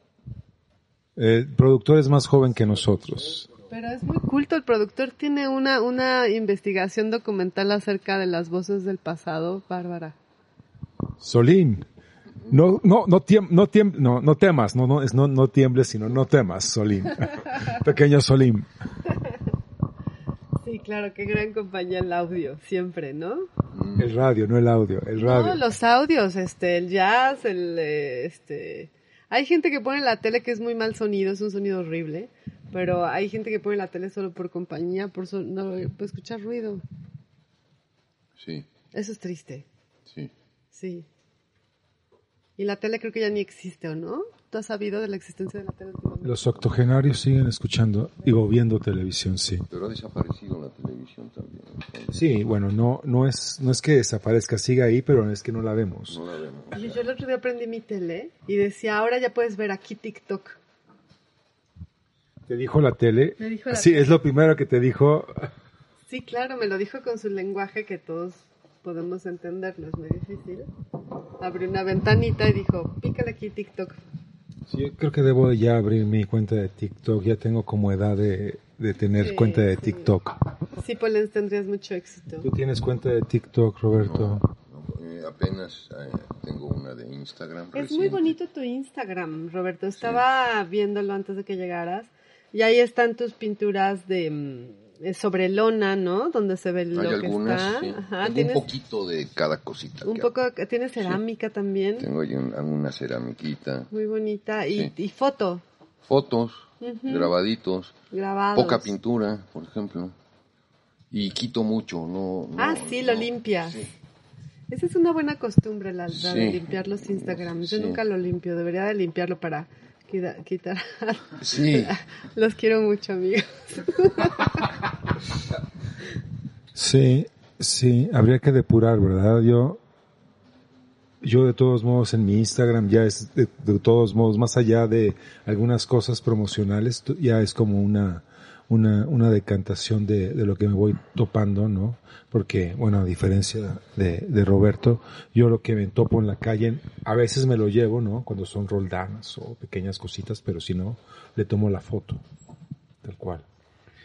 El productor es más joven que nosotros. Pero es muy culto. El productor tiene una, una investigación documental acerca de las voces del pasado, Bárbara. Solín. No, no, no, tiem- no, tiem- no, no temas, no, no, es no, no tiembles, sino no temas, Solín. (laughs) Pequeño Solín. Sí, claro, qué gran compañía el audio, siempre, ¿no? El radio, no el audio, el radio. No, los audios, este, el jazz, el, eh, este... Hay gente que pone la tele que es muy mal sonido, es un sonido horrible, pero hay gente que pone la tele solo por compañía, por, so- no, por escuchar ruido. Sí, Eso es triste, sí. sí. Y la tele creo que ya ni existe, ¿o no? ¿Tú has sabido de la existencia de la tele? últimamente? Los octogenarios siguen escuchando, digo, viendo televisión, sí. Pero ha desaparecido la televisión también. entonces, Sí, bueno, no, no es, no es que desaparezca, siga ahí, pero es que no la vemos. No la vemos. Oye, yo el otro día prendí mi tele y decía, ahora ya puedes ver aquí TikTok. ¿Te dijo la tele? Me dijo la sí, tele. es lo primero que te dijo. Sí, claro, me lo dijo con su lenguaje que todos podemos entender, no es muy difícil. Abrió una ventanita y dijo, pícale aquí TikTok. Sí, yo creo que debo de ya abrir mi cuenta de TikTok. Ya tengo como edad de, de tener Sí, cuenta de sí. TikTok. Sí, Polens, tendrías mucho éxito. ¿Tú tienes cuenta de TikTok, Roberto? No, eh, apenas eh, tengo una de Instagram. Es muy reciente. bonito tu Instagram, Roberto. Estaba viéndolo antes de que llegaras. Y ahí están tus pinturas de mm, sobre lona, ¿no? Donde se ve lo Hay que algunas, está. sí. Ajá, Tengo tienes un poquito de cada cosita. un poco, tienes cerámica también, Tengo ahí un- una ceramiquita, muy bonita. Y, Sí. y foto, fotos, grabaditos, grabados. poca pintura, por ejemplo. y quito mucho, no. no ah, sí, lo limpias. Esa es una buena costumbre, la, la de limpiar los Instagrams. Yo nunca lo limpio, debería de limpiarlo para quitar. Sí. (laughs) Los quiero mucho, amigos. Sí, sí, habría que depurar, ¿verdad? Yo, yo de todos modos en mi Instagram ya es de, de todos modos, más allá de algunas cosas promocionales, ya es como una, una, una decantación de, de lo que me voy topando, ¿no? Porque, bueno, a diferencia de, de Roberto, yo lo que me topo en la calle, a veces me lo llevo, ¿no? Cuando son roldanas o pequeñas cositas, pero si no, le tomo la foto, tal cual.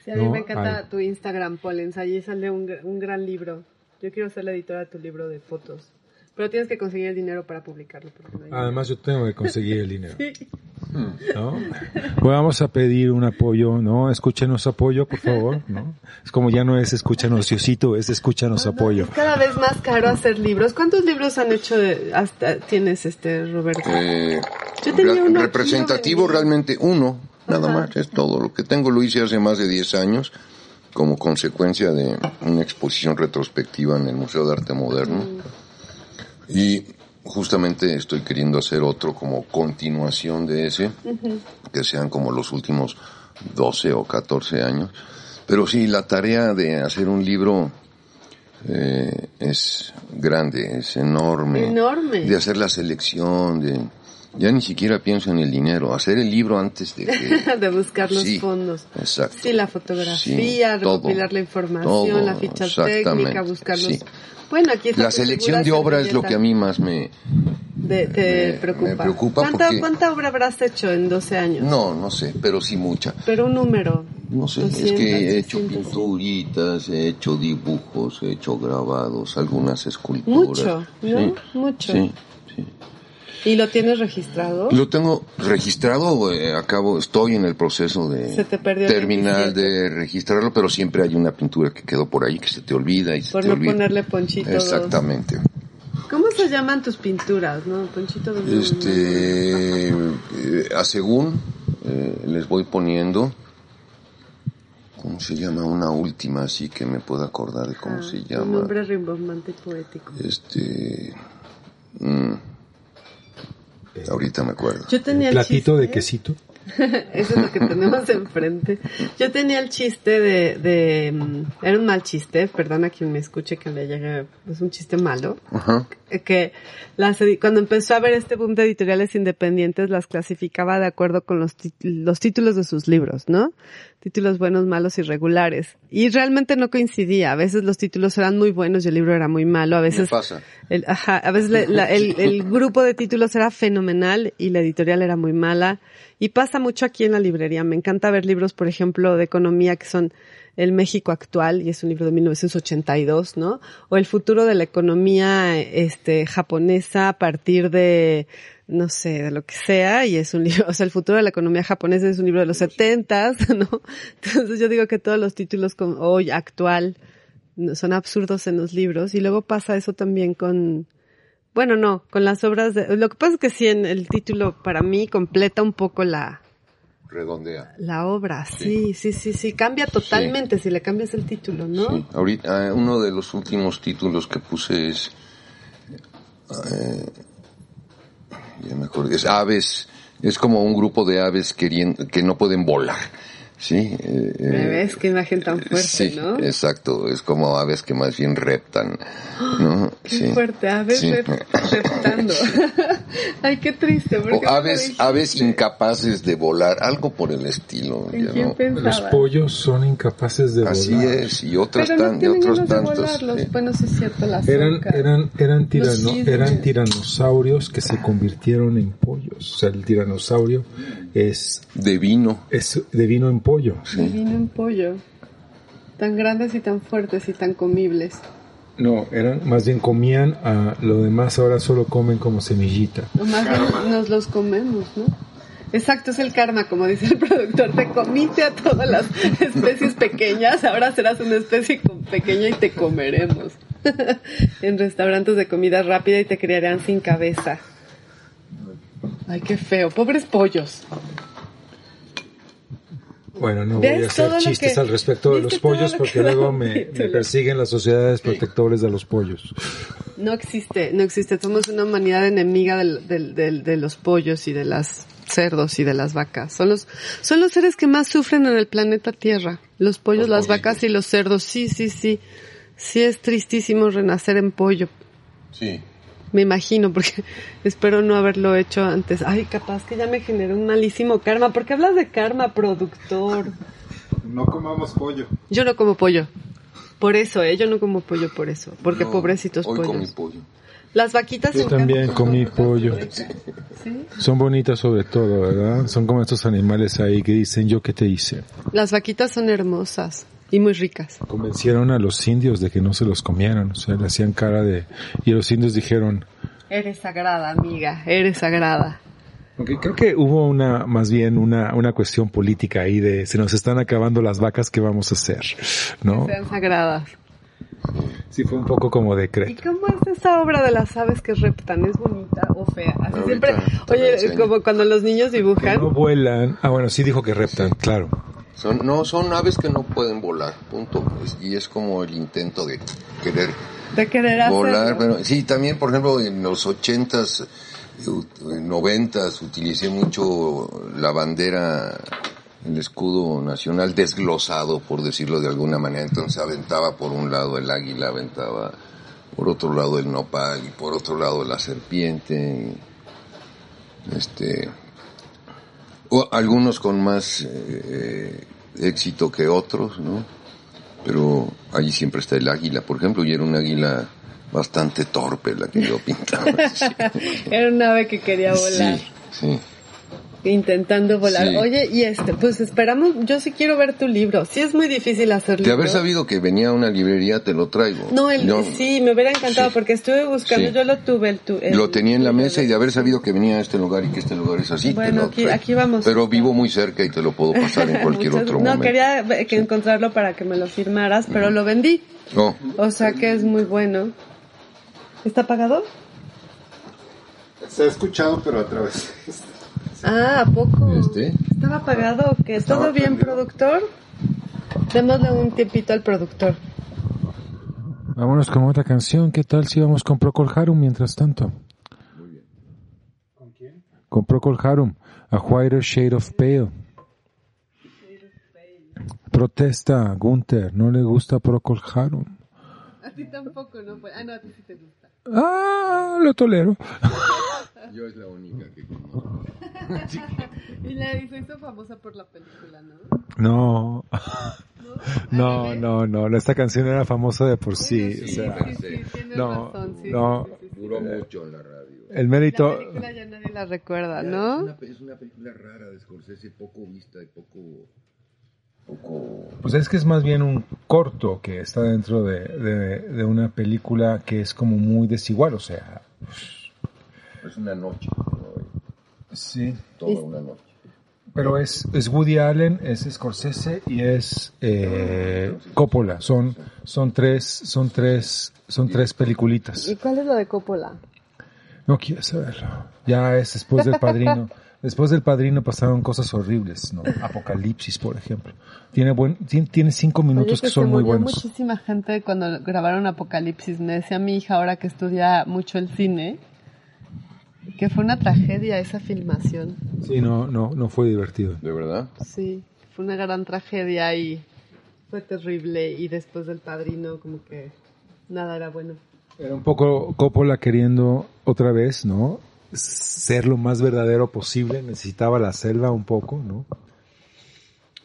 Sí, a mí No, me encanta ay. tu Instagram, Pollens. Allí sale un, un gran libro. Yo quiero ser la editora de tu libro de fotos. Pero tienes que conseguir el dinero para publicarlo. no Además, yo tengo que conseguir el dinero. (laughs) dinero. ¿no? Pues vamos a pedir un apoyo, ¿no? Escúchenos apoyo, por favor, ¿no? Es como ya no es escúchanos Diosito, es escúchanos apoyo. Es cada vez más caro hacer libros. ¿Cuántos libros han hecho de, hasta tienes este Roberto? Eh, Yo tenía uno representativo realmente uno, nada Ajá. más, es todo. Lo que tengo lo hice hace más de 10 años como consecuencia de una exposición retrospectiva en el Museo de Arte Moderno. Y justamente estoy queriendo hacer otro como continuación de ese, que sean como los últimos 12 o 14 años. Pero sí, la tarea de hacer un libro eh, es grande, es enorme. Enorme. De hacer la selección, de... Ya ni siquiera pienso en el dinero, hacer el libro antes de que... (laughs) de buscar los Sí, fondos. Exacto. Sí, la fotografía, Sí, todo, recopilar la información, todo, la ficha técnica, buscar los... Bueno, aquí La selección de obra es lo que a mí más me... De- te me- preocupa. me preocupa ¿Cuánta, porque- ¿Cuánta obra habrás hecho en 12 años? No, no sé, pero sí mucha. Pero un número. No sé, es 200, que he hecho 300. pinturitas, he hecho dibujos, he hecho grabados, algunas esculturas. Mucho, ¿no? Sí, Mucho. Sí, sí. ¿Y lo tienes registrado? Lo tengo registrado, eh, acabo, estoy en el proceso de Se te terminar 27. de registrarlo, pero siempre hay una pintura que quedó por ahí que se te olvida y se Por te no olvida. ponerle Ponchito dos. Exactamente. ¿Cómo se llaman tus pinturas, no? Ponchito dos. Este, eh, a según eh, les voy poniendo, ¿cómo se llama? Una última, así que me puedo acordar de cómo Ah, se Un llama. nombre rimbombante y poético. Este, mm, ahorita me acuerdo. Yo tenía el Platito de chiste- quesito. (laughs) Eso es lo que tenemos (laughs) enfrente. Yo tenía el chiste de, de, mm, era un mal chiste, perdona a quien me escuche que le llegue, es un chiste malo, Ajá. que las, cuando empezó a ver este boom de editoriales independientes, las clasificaba de acuerdo con los, los títulos de sus libros, ¿no? Títulos buenos, malos y regulares. Y realmente no coincidía. A veces los títulos eran muy buenos y el libro era muy malo. A veces pasa. el, ajá, a veces la- el, el (laughs) grupo de títulos era fenomenal y la editorial era muy mala. Y pasa mucho aquí en la librería. Me encanta ver libros, por ejemplo, de economía que son El México actual, y es un libro de 1982, ¿no? O El futuro de la economía, este, japonesa a partir de, no sé, de lo que sea, y es un libro, (laughs) o sea, El futuro de la economía japonesa es un libro de los setentas, (laughs) ¿no? Entonces yo digo que todos los títulos con hoy, actual, son absurdos en los libros y luego pasa eso también con bueno no con las obras de lo que pasa es que sí en el título para mí completa un poco la Redondea. la obra. Sí. Sí sí sí cambia totalmente si le cambias el título no Sí, ahorita eh, uno de los últimos títulos que puse es, eh, ya me acordé, es aves, es como un grupo de aves queriendo, que no pueden volar, ¿sí? Eh, ¿Me eh, ves qué imagen tan fuerte sí, no exacto, es como aves que más bien reptan, ¿no? (gasps) qué Sí. fuerte aves Sí. rep- reptando (laughs) (laughs) ay qué triste ¿por O qué no aves, aves incapaces de volar, algo por el estilo, ¿En ya quién no. Los pollos son incapaces de Así volar. es, y otros, pero no tan, y tienen otros ganas de tantos. volar los sí. bueno sí es cierto las Eran, eran, eran, tirano- eran tiranosaurios que se convirtieron en pollos. O sea, el tiranosaurio es, De vino. es de vino en pollo. De vino en pollo tan grandes y tan fuertes y tan comibles No, eran, más bien comían a lo demás, ahora solo comen como semillita. O más bien nos los comemos, ¿no? Exacto, es el karma, como dice el productor. Te comiste a todas las (laughs) especies pequeñas, ahora serás una especie pequeña y te comeremos. (laughs) en restaurantes de comida rápida y te criarán sin cabeza. Ay, qué feo. Pobres pollos. Bueno, no voy a ¿Ves todo hacer chistes que- al respecto de los pollos lo porque luego me, me persiguen las sociedades protectores de los pollos. No existe, no existe. Somos una humanidad enemiga del, del, del- de los pollos y de las cerdos y de las vacas. Son los, son los seres que más sufren en el planeta Tierra. Los pollos, Los las pollitos. vacas y los cerdos. Sí, sí, sí. Sí es tristísimo renacer en pollo. Sí. Me imagino, porque (laughs) espero no haberlo hecho antes. Ay, capaz que ya me generó un malísimo karma. ¿Por qué hablas de karma, productor? No comamos pollo. Yo no como pollo. Por eso, ¿eh? Yo no como pollo por eso. Porque No, pobrecitos Hoy pollos. comí pollo. Las vaquitas Yo también comí bonitas, pollo. Son bonitas sobre todo, ¿verdad? Son como estos animales ahí que dicen yo qué te hice. Las vaquitas son hermosas y muy ricas. Convencieron a los indios de que no se los comieran, o sea, le hacían cara de... Y los indios dijeron, Eres sagrada, amiga, eres sagrada. Aunque creo que hubo una, más bien una, una cuestión política ahí de se nos están acabando las vacas, ¿qué vamos a hacer? ¿No? Sean sagradas. Sí, fue un poco como ¿Y decreto. cómo es esa obra de las aves que reptan? ¿Es bonita o fea? Así Ahorita siempre, oye, como cuando los niños Que dibujan. no vuelan. Ah, bueno, sí dijo que reptan, claro. Son, no, son aves que no pueden volar, punto. Y es como el intento de querer De querer hacerlo. volar. Pero sí, también, por ejemplo, en los ochentas, noventas, utilicé mucho la bandera, el escudo nacional desglosado, por decirlo de alguna manera. Entonces aventaba por un lado el águila, aventaba por otro lado el nopal y por otro lado la serpiente. Este, o algunos con más eh, éxito que otros, ¿no? Pero allí siempre está el águila, por ejemplo, y era un águila bastante torpe la que yo pintaba. (laughs) Sí, Era un ave que quería volar. sí. sí. Intentando volar. Sí. Oye, y este, pues esperamos, yo sí quiero ver tu libro. Sí es muy difícil hacer De haber sabido que venía a una librería, te lo traigo. No, el, Yo sí, me hubiera encantado Sí. porque estuve buscando, Sí. yo lo tuve, el, tu, el- lo tenía en la mesa y de haber sabido que venía a este lugar y que este lugar es así, te Bueno, lo aquí- vamos. Pero vivo muy cerca y te lo puedo pasar en (laughs) cualquier Muchas- otro no, momento. quería que encontrarlo para que me lo firmaras, pero lo vendí. No, O sea que es muy bueno. ¿Está pagado? Se ha escuchado, pero a través. Ah, ¿a poco? Este. ¿Estaba pagado o qué? Estaba ¿Todo bien, prendido. productor? Démosle un tiempito al productor. Vámonos con otra canción. ¿Qué tal si vamos con Procol Harum mientras tanto? ¿Con quién? Con Procol Harum, A Whiter Shade of Pale. Protesta, Gunther, no le gusta Procol Harum. A ti tampoco, ¿no? Ah, no, a ti sí te gusta. Ah, lo tolero. yo es la única que conozco. (laughs) Y la hizo, hizo famosa por la película, ¿no? No, no, no, no, esta canción era famosa de por sí. o sea, no, razón, sí, no. sí, sí, sí. Duró mucho en la radio. el La mérito, película ya nadie la recuerda, Es ¿no? una, es una película rara de Scorsese, poco vista y poco... poco pues es que es más bien un corto que está dentro de, de, de una película que es como muy desigual, o sea, es una noche, ¿no? sí. toda una noche. Pero es, es Woody Allen, es Scorsese y es eh, Coppola. Son, son tres, son tres, son tres peliculitas. ¿Y cuál es la de Coppola? No quiero saberlo. Ya es después del padrino. (laughs) Después del padrino pasaron cosas horribles, ¿no? (laughs) Apocalipsis, por ejemplo. Tiene buen, tiene, tiene cinco minutos Oye, que son se muy murió buenos. muchísima gente cuando grabaron Apocalipsis. Me decía mi hija ahora que estudia mucho el cine que fue una tragedia esa filmación. Sí, no, no, no fue divertido. ¿De verdad? Sí, fue una gran tragedia y fue terrible y después del padrino como que nada era bueno. Era un poco Coppola queriendo otra vez, ¿no? Ser lo más verdadero posible. Necesitaba la selva un poco, ¿no?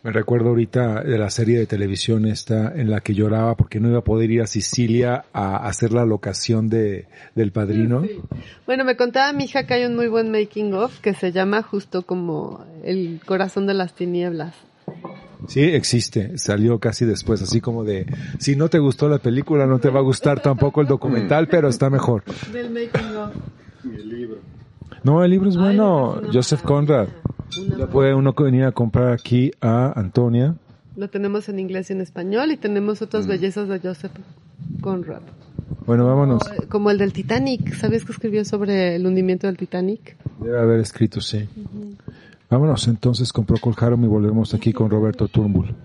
Me recuerdo ahorita de la serie de televisión esta en la que lloraba porque no iba a poder ir a Sicilia a hacer la locación de, del padrino. Sí. Bueno, me contaba mi hija que hay un muy buen making of que se llama justo como El corazón de las tinieblas. Sí, existe. Salió casi después, así como de, si no te gustó la película, no te va a gustar tampoco el documental, pero está mejor. Del making of. Libro. No, el libro es bueno. Joseph. Conrad. Lo puede uno venir a comprar aquí a Antonia. Lo tenemos en inglés y en español y tenemos Mm. otras bellezas de Joseph Conrad. Bueno, vámonos. Como, como el del Titanic. ¿Sabes que escribió sobre el hundimiento del Titanic? Debe haber escrito, sí. Vámonos entonces con Procol Harum y volvemos aquí con Roberto Turnbull.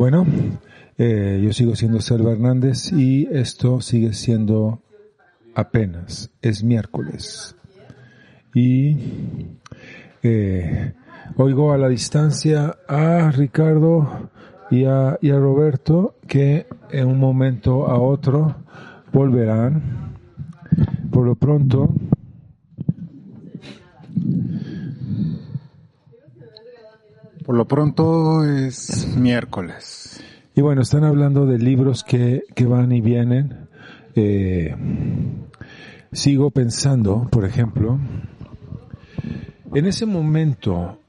Bueno, eh, yo sigo siendo Selva Hernández y esto sigue siendo apenas, es miércoles. Y eh, oigo a la distancia a Ricardo y a Roberto que en un momento a otro volverán. Por lo pronto, Por lo pronto es miércoles. Y bueno, están hablando de libros que, que van y vienen. Eh, sigo pensando, por ejemplo, en ese momento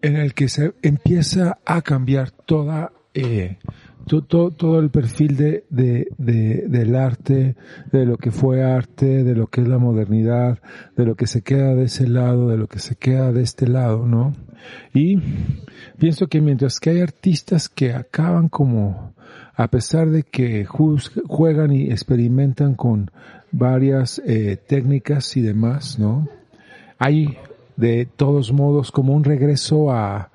en el que se empieza a cambiar toda, eh, to- to- todo el perfil de, de, de- del arte, de lo que fue arte, de lo que es la modernidad, de lo que se queda de ese lado, de lo que se queda de este lado, ¿no? Y pienso que mientras que hay artistas que acaban como, a pesar de que juegan y experimentan con varias eh, técnicas y demás, ¿no? Hay de todos modos como un regreso a,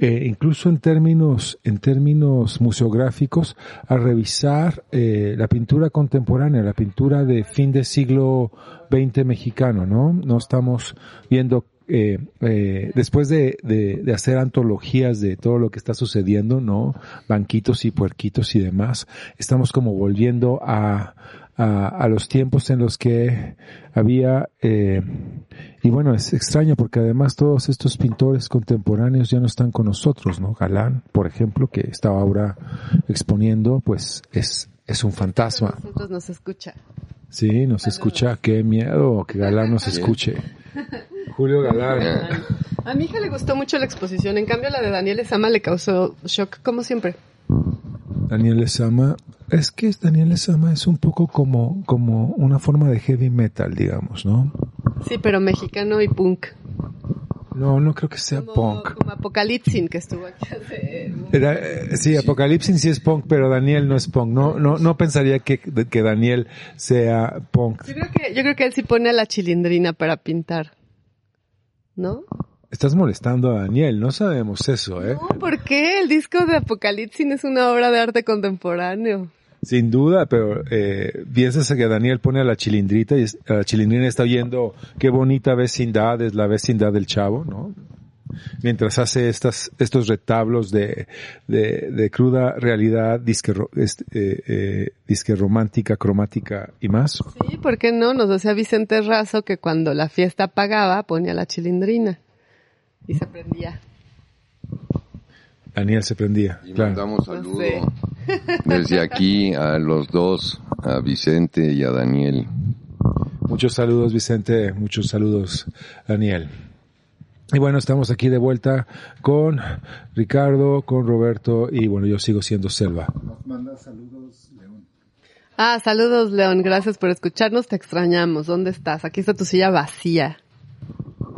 eh, incluso en términos, en términos museográficos, a revisar eh, la pintura contemporánea, la pintura de fin del siglo XX mexicano, ¿no? No estamos viendo eh, eh, después de, de, de hacer antologías de todo lo que está sucediendo, ¿no? Banquitos y puerquitos y demás, estamos como volviendo a, a, a los tiempos en los que había, eh, y bueno, es extraño porque además todos estos pintores contemporáneos ya no están con nosotros, ¿no? Galán, por ejemplo, que estaba ahora exponiendo, pues es, es un fantasma. Nosotros nos escucha. Sí, nos escucha, qué miedo que Galán nos (laughs) escuche. Julio Galán. A mi hija le gustó mucho la exposición, en cambio la de Daniel Esama le causó shock, como siempre. Daniel Esama, es que Daniel Esama es un poco como, como una forma de heavy metal, digamos, ¿no? Sí, pero mexicano y punk. No, no creo que sea Como, punk. como Apocalipsin, que estuvo aquí hace... Era, eh, sí, Apocalipsis sí es punk, pero Daniel no es punk. No, no, no pensaría que, que Daniel sea punk. Yo creo que, yo creo que él sí pone a la chilindrina para pintar. ¿No? Estás molestando a Daniel, no sabemos eso, ¿eh? No, ¿por qué? El disco de Apocalipsin es una obra de arte contemporáneo. Sin duda, pero eh, piensas que Daniel pone a la chilindrita y a la chilindrina está oyendo qué bonita vecindad es la vecindad del chavo, ¿no? Mientras hace estas, estos retablos de, de, de cruda realidad, disque, este, eh, eh, disque romántica, cromática y más. Sí, ¿por qué no? Nos decía Vicente Razo que cuando la fiesta pagaba ponía la chilindrina y se prendía. Daniel se prendía, Y claro. mandamos No saludo sé. (laughs) desde aquí a los dos, a Vicente y a Daniel. Muchos saludos, Vicente. Muchos saludos, Daniel. Y bueno, estamos aquí de vuelta con Ricardo, con Roberto y bueno, yo sigo siendo Selva. Nos manda saludos, León. Ah, saludos León, gracias por escucharnos, te extrañamos. ¿Dónde estás? Aquí está tu silla vacía.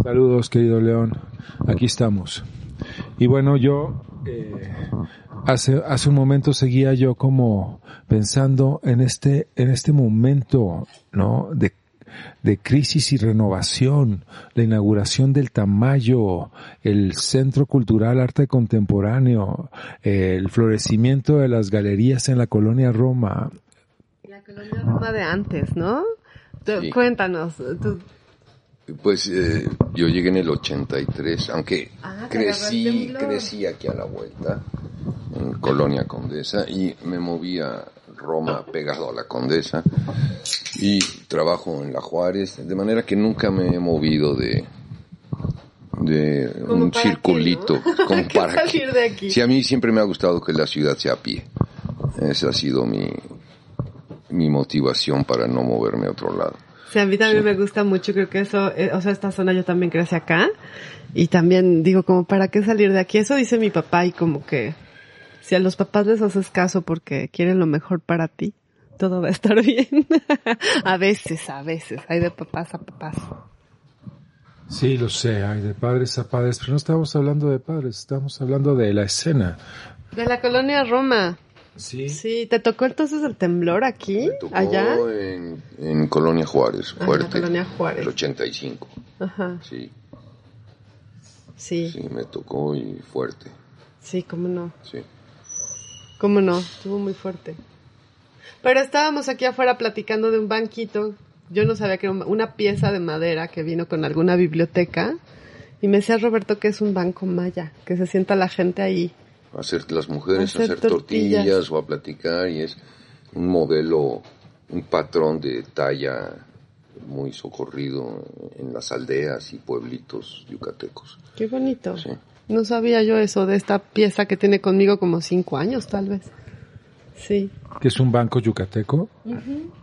Saludos, querido León. Aquí estamos. Y bueno, yo eh, hace hace un momento seguía yo como pensando en este en este momento, ¿no? De de crisis y renovación, la inauguración del Tamayo, el Centro Cultural Arte Contemporáneo, el florecimiento de las galerías en la colonia Roma. La colonia Roma de antes, ¿no? Tú- Sí. Cuéntanos. tú- Pues eh, yo llegué en el 83, aunque Ah, crecí, crecí aquí a la vuelta, en Colonia Condesa, y me moví a Roma pegado a la Condesa, y trabajo en la Juárez, de manera que nunca me he movido de de ¿Como un para qué, circulito, (laughs) no? como para salir qué. de aquí. Sí, a mí siempre me ha gustado que la ciudad sea a pie. Esa ha sido mi, mi motivación para no moverme a otro lado. Sí, a mí también me gusta mucho, creo que eso, eh, o sea, esta zona yo también crecí acá y también digo como, ¿para qué salir de aquí? Eso dice mi papá y como que si a los papás les haces caso porque quieren lo mejor para ti, todo va a estar (laughs) bien. a veces, a veces, hay de papás a papás. Sí, lo sé, hay de padres a padres, pero no estamos hablando de padres, estamos hablando de la escena. De la colonia Roma. Sí. Sí, ¿te tocó entonces el temblor aquí? Me tocó ¿Allá? En, en Colonia Juárez, en fuerte. la Colonia Juárez. El 85. Ajá, Sí, sí, sí, me tocó y fuerte. sí, cómo no. Sí. ¿Cómo no? Estuvo muy fuerte. Pero estábamos aquí afuera platicando de un banquito. Yo no sabía que era una pieza de madera que vino con alguna biblioteca. Y me decía Roberto que es un banco maya, que se sienta la gente ahí. Hacer las mujeres, Hacer hacer, tortillas. tortillas. o a platicar y es un modelo, un patrón de talla muy socorrido en las aldeas y pueblitos yucatecos. Qué bonito. Sí. No sabía yo eso de esta pieza que tiene conmigo como cinco años, tal vez. Sí. Que es un banco yucateco.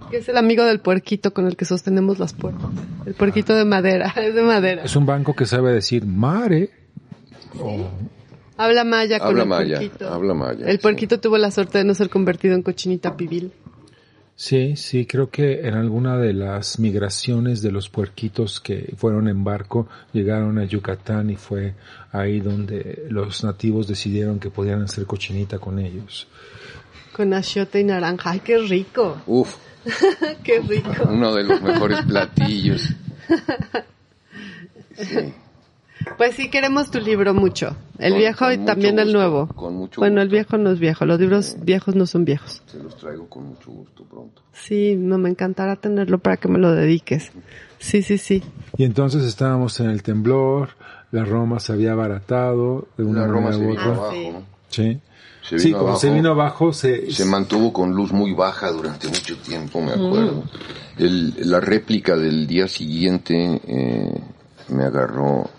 Que es el amigo del puerquito con el que sostenemos las puertas. El puerquito de madera, (laughs) es de madera. Es un banco que sabe decir mare. Habla maya con Habla el maya, puerquito. habla maya, El sí. puerquito tuvo la suerte de no ser convertido en cochinita pibil. Sí, sí, creo que en alguna de las migraciones de los puerquitos que fueron en barco llegaron a Yucatán y fue ahí donde los nativos decidieron que podían hacer cochinita con ellos. Con achiote y naranja. ¡Ay, qué rico! Uf, (laughs) ¡Qué rico! uno de los mejores platillos. (laughs) Sí. Pues sí, queremos tu libro mucho. El Con- viejo con y también el gusto, nuevo. con mucho bueno, el gusto. viejo no es viejo. Los libros viejos no son viejos. Se los traigo con mucho gusto pronto. Sí, no, me encantará tenerlo para que me lo dediques. Sí, sí, sí. Y entonces estábamos en el temblor, la Roma se había abaratado de una La Roma se u vino otra. abajo, sí. ¿no? Sí. Se sí, vino como se abajo. vino abajo, se, Se mantuvo con luz muy baja durante mucho tiempo, me Mm. acuerdo. El, la réplica del día siguiente eh, me agarró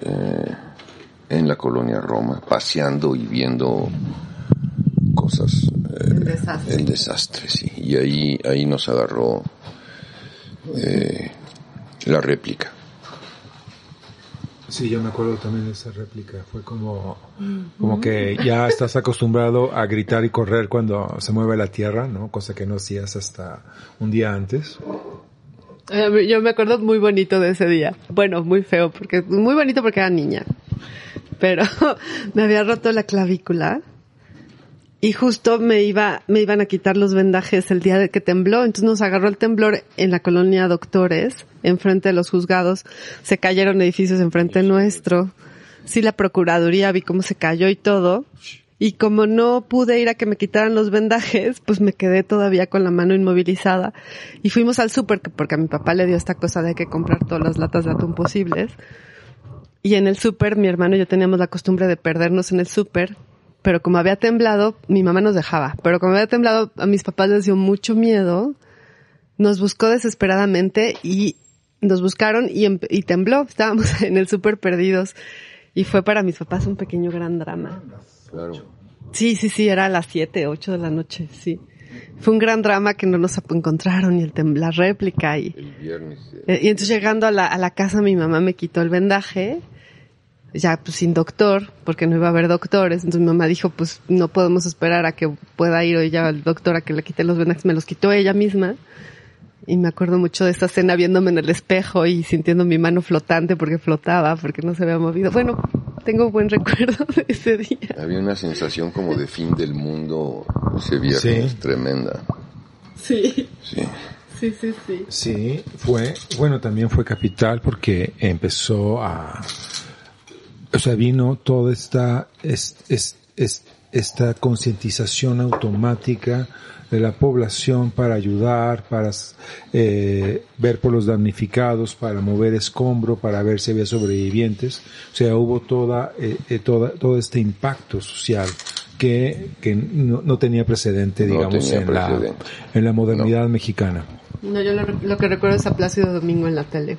eh, en la colonia Roma, paseando y viendo cosas, eh, El desastre. el desastre, sí. Y ahí, ahí nos agarró eh, la réplica. Sí, yo me acuerdo también de esa réplica. Fue como, como que ya estás acostumbrado a gritar y correr cuando se mueve la tierra, ¿no? Cosa que no hacías hasta un día antes. Eh, Yo me acuerdo muy bonito de ese día. Bueno, muy feo, porque muy bonito porque era niña. Pero (laughs) me había roto la clavícula y justo me iba, me iban a quitar los vendajes el día de que tembló. Entonces nos agarró el temblor en la colonia Doctores, enfrente de los juzgados. Se cayeron edificios enfrente nuestro. Sí, la procuraduría vi cómo se cayó y todo. Y como no pude ir a que me quitaran los vendajes, pues me quedé todavía con la mano inmovilizada. Y fuimos al súper, que- porque a mi papá le dio esta cosa de que comprar todas las latas de atún posibles. Y en el súper, mi hermano y yo teníamos la costumbre de perdernos en el súper. Pero como había temblado, mi mamá nos dejaba. Pero como había temblado, a mis papás les dio mucho miedo. Nos buscó desesperadamente y nos buscaron y, em- y tembló. Estábamos (laughs) en el súper perdidos. Y fue para mis papás un pequeño gran drama. Claro. Sí, sí, sí, era a las 7, 8 de la noche, sí. Fue un gran drama que no nos encontraron y el tem- la réplica y, El viernes. eh, eh, y entonces llegando a la, a la casa mi mamá me quitó el vendaje, ya pues sin doctor, porque no iba a haber doctores, entonces mi mamá dijo pues no podemos esperar a que pueda ir hoy ya el doctor a que le quite los vendajes, me los quitó ella misma. Y me acuerdo mucho de esta escena viéndome en el espejo y sintiendo mi mano flotante porque flotaba, porque no se había movido. Bueno, tengo buen recuerdo de ese día. Había una sensación como de fin del mundo ese viernes, Sí. tremenda. Sí, Sí. sí, sí, sí. Sí, fue, bueno, también fue capital porque empezó a, o sea, vino toda esta, es, es, es- esta concientización automática de la población para ayudar, para eh, ver por los damnificados, para mover escombro, para ver si había sobrevivientes. O sea, hubo toda, eh, eh, toda, todo este impacto social que, que no, no tenía precedente, No digamos, tenía en, la, en la modernidad mexicana. No, yo lo, lo que recuerdo es a Plácido Domingo en la tele.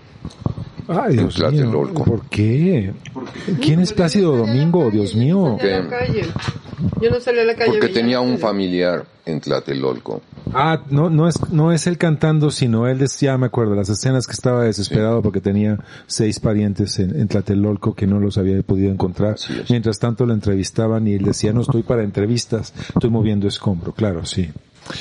Ay, Dios. Tlatelolco. ¿Por qué? ¿Quién es Plácido Domingo? Dios mío. ¿Qué? a la calle. Yo no salí a la calle. Porque tenía un familiar en Tlatelolco. Ah, no, no es, no es él cantando, sino él decía, me acuerdo, las escenas que estaba desesperado porque tenía seis parientes en, en Tlatelolco que no los había podido encontrar. Mientras tanto lo entrevistaban y él decía, no estoy para entrevistas, estoy moviendo escombro. Claro, sí.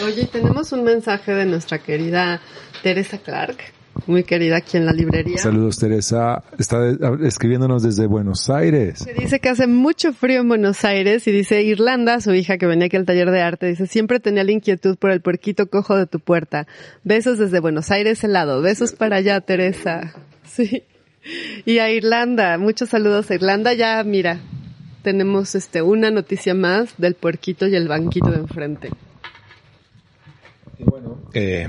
Oye, tenemos un mensaje de nuestra querida Teresa Clark, muy querida aquí en la librería. Saludos, Teresa. Está escribiéndonos desde Buenos Aires. Que dice que hace mucho frío en Buenos Aires y dice Irlanda, su hija que venía aquí al taller de arte, dice siempre tenía la inquietud por el puerquito cojo de tu puerta. Besos desde Buenos Aires helado. Besos para allá, Teresa. (laughs) Sí. Y a Irlanda, muchos saludos a Irlanda. Ya, mira, tenemos este una noticia más del puerquito y el banquito de enfrente. Eh,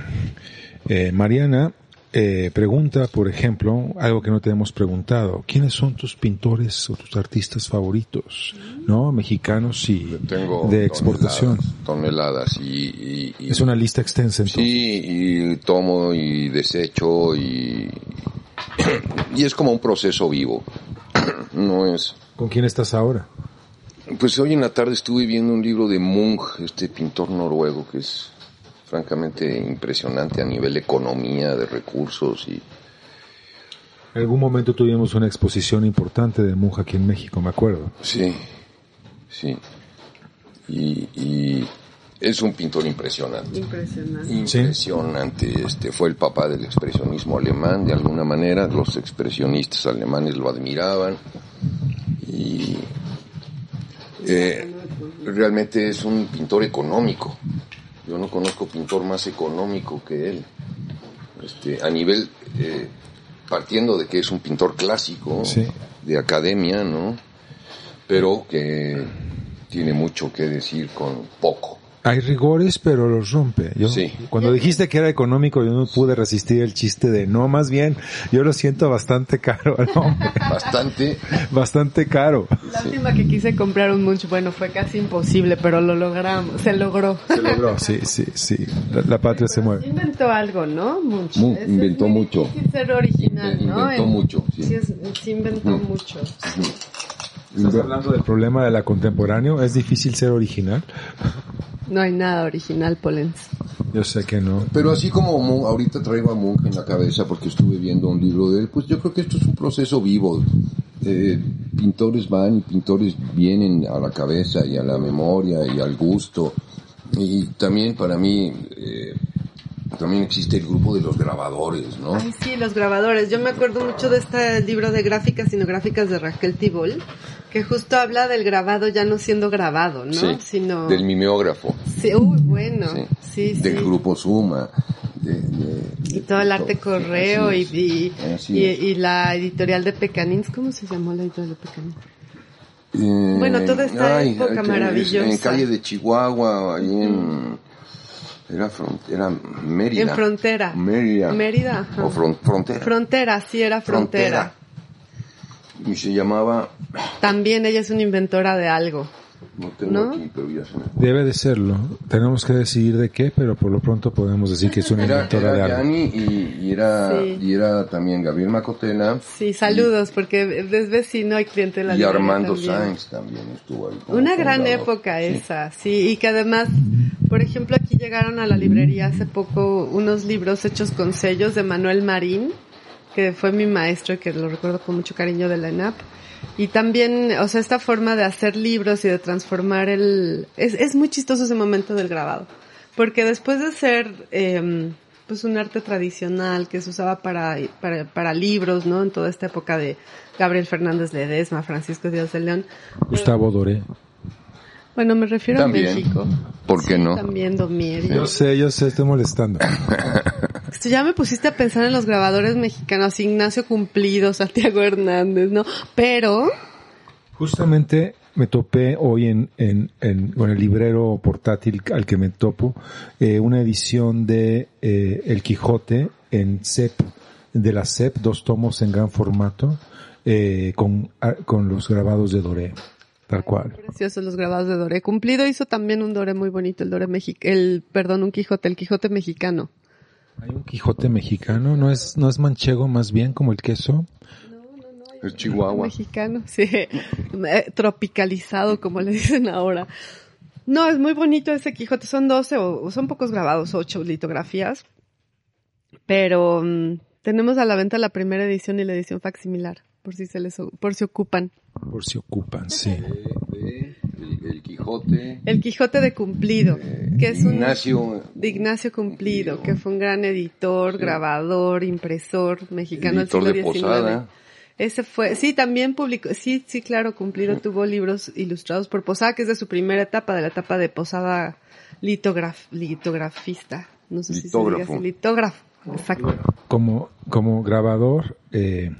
eh, Mariana eh, pregunta, por ejemplo, algo que no te hemos preguntado. ¿Quiénes son tus pintores o tus artistas favoritos? ¿No? Mexicanos y Tengo de exportación. Toneladas, toneladas y, y- y- Es una lista extensa entonces. Sí, y tomo y desecho y, (coughs) y es como un proceso vivo. (coughs) No es... ¿Con quién estás ahora? Pues hoy en la tarde estuve viendo un libro de Munch, este pintor noruego que es francamente impresionante a nivel de economía, de recursos y En algún momento tuvimos una exposición importante de Munch aquí en México, me acuerdo. Sí, sí. Y, y es un pintor impresionante. Impresionante. Impresionante. Este fue el papá del expresionismo alemán, de alguna manera. Los expresionistas alemanes lo admiraban. Y eh, realmente es un pintor económico. Yo no conozco pintor más económico que él. Este, a nivel, eh, partiendo de que es un pintor clásico, Sí. de academia, ¿no? Pero que tiene mucho que decir con poco. Hay rigores, pero los rompe. Yo, Sí. Cuando dijiste que era económico, yo no pude resistir el chiste de no, más bien, yo lo siento bastante caro (laughs) al hombre. Bastante, bastante caro. La última que quise comprar un Munch, bueno, fue casi imposible, pero lo logramos, se logró. Se logró, sí, sí, sí. La, la patria se mueve. Inventó algo, ¿no? Munch. Mu- Es- es inventó mucho. difícil ser original, Inve- ¿no? inventó En- mucho, sí. es- sí inventó mucho. Estás hablando del problema de la contemporáneo. ¿Es difícil ser original? No hay nada original, Polens. Yo sé que no. Pero así como Munch- ahorita traigo a Munch en la cabeza porque estuve viendo un libro de él, pues yo creo que esto es un proceso vivo. Eh, pintores van y pintores vienen a la cabeza y a la memoria y al gusto. Y también para mí, eh, también existe el grupo de los grabadores, ¿no? Ay, sí, los grabadores. Yo me acuerdo mucho de este libro de gráficas cinegráficas de Raquel Tibol, que justo habla del grabado ya no siendo grabado, ¿no? Sí, Sino... del mimeógrafo, Sí, uy, bueno. sí, Sí, sí. del grupo Suma. de- de- Y de- todo el arte todo. correo y, y, y, la editorial de Pecanins, ¿cómo se llamó la editorial de Pecanins? Eh, Bueno, toda esta época maravillosa. En calle de Chihuahua, ahí en... Era, fron- era Mérida. En Frontera. Mérida. Mérida, ajá. O fron- Frontera. Frontera, sí era frontera. Y se llamaba... También ella es una inventora de algo. No tengo ¿No? aquí, pero ya se me... Debe de serlo. Tenemos que decidir de qué, pero por lo pronto podemos decir que es una Era, inventora de era algo. Yani y, y era, Sí. y era también Gabriel Macotela. Sí, saludos, porque es vecino y cliente de la Y Armando también. Sáenz también estuvo ahí. Una gran fundador. época Sí. esa, sí, y que además, por ejemplo, aquí llegaron a la librería hace poco unos libros hechos con sellos de Manuel Marín, que fue mi maestro y que lo recuerdo con mucho cariño de la ENAP. Y también, o sea, esta forma de hacer libros y de transformar el... Es, es muy chistoso ese momento del grabado, porque después de ser... em, pues un arte tradicional que se usaba para, para, para libros, ¿no? En toda esta época de Gabriel Fernández Ledesma, Francisco Díaz de León. Gustavo Doré. Bueno, me refiero También. a México. ¿Por qué Sí, no? También Domier. Yo sé, yo sé, estoy molestando. (laughs) Esto ya me pusiste a pensar en los grabadores mexicanos, Ignacio Cumplido, Santiago Hernández, ¿no? Pero, Justamente me topé hoy en, en, en- con el librero portátil al que me topo, eh, una edición de eh, El Quijote en CEP, de la CEP, dos tomos en gran formato, eh, con, ah, con los grabados de Doré, tal cual. preciosos los grabados de Doré. Cumplido hizo también un Doré muy bonito, el Doré mexicano, el, perdón, un Quijote, el Quijote mexicano. Hay un Quijote mexicano, no es, no es manchego más bien como el queso. Es Chihuahua. Mexicano, (laughs) sí. Eh, Tropicalizado, como le dicen ahora. No, es muy bonito ese Quijote. Son 12 o son pocos grabados, 8 litografías. Pero mm, tenemos a la venta la primera edición y la edición facsimilar, por si se les, por si ocupan. Por si ocupan, sí. De- el, el Quijote. El Quijote de Cumplido, que es un Ignacio. de Ignacio Cumplido, que fue un gran editor, grabador, impresor mexicano Editor del de siglo XIX. Posada. Ese fue, sí, también publicó, sí, sí, claro, Cumplido tuvo libros ilustrados por Posada, que es de su primera etapa, de la etapa de Posada litograf, litografista. No sé si se diga Litógrafo. así, litógrafo, exacto. como, como grabador, eh,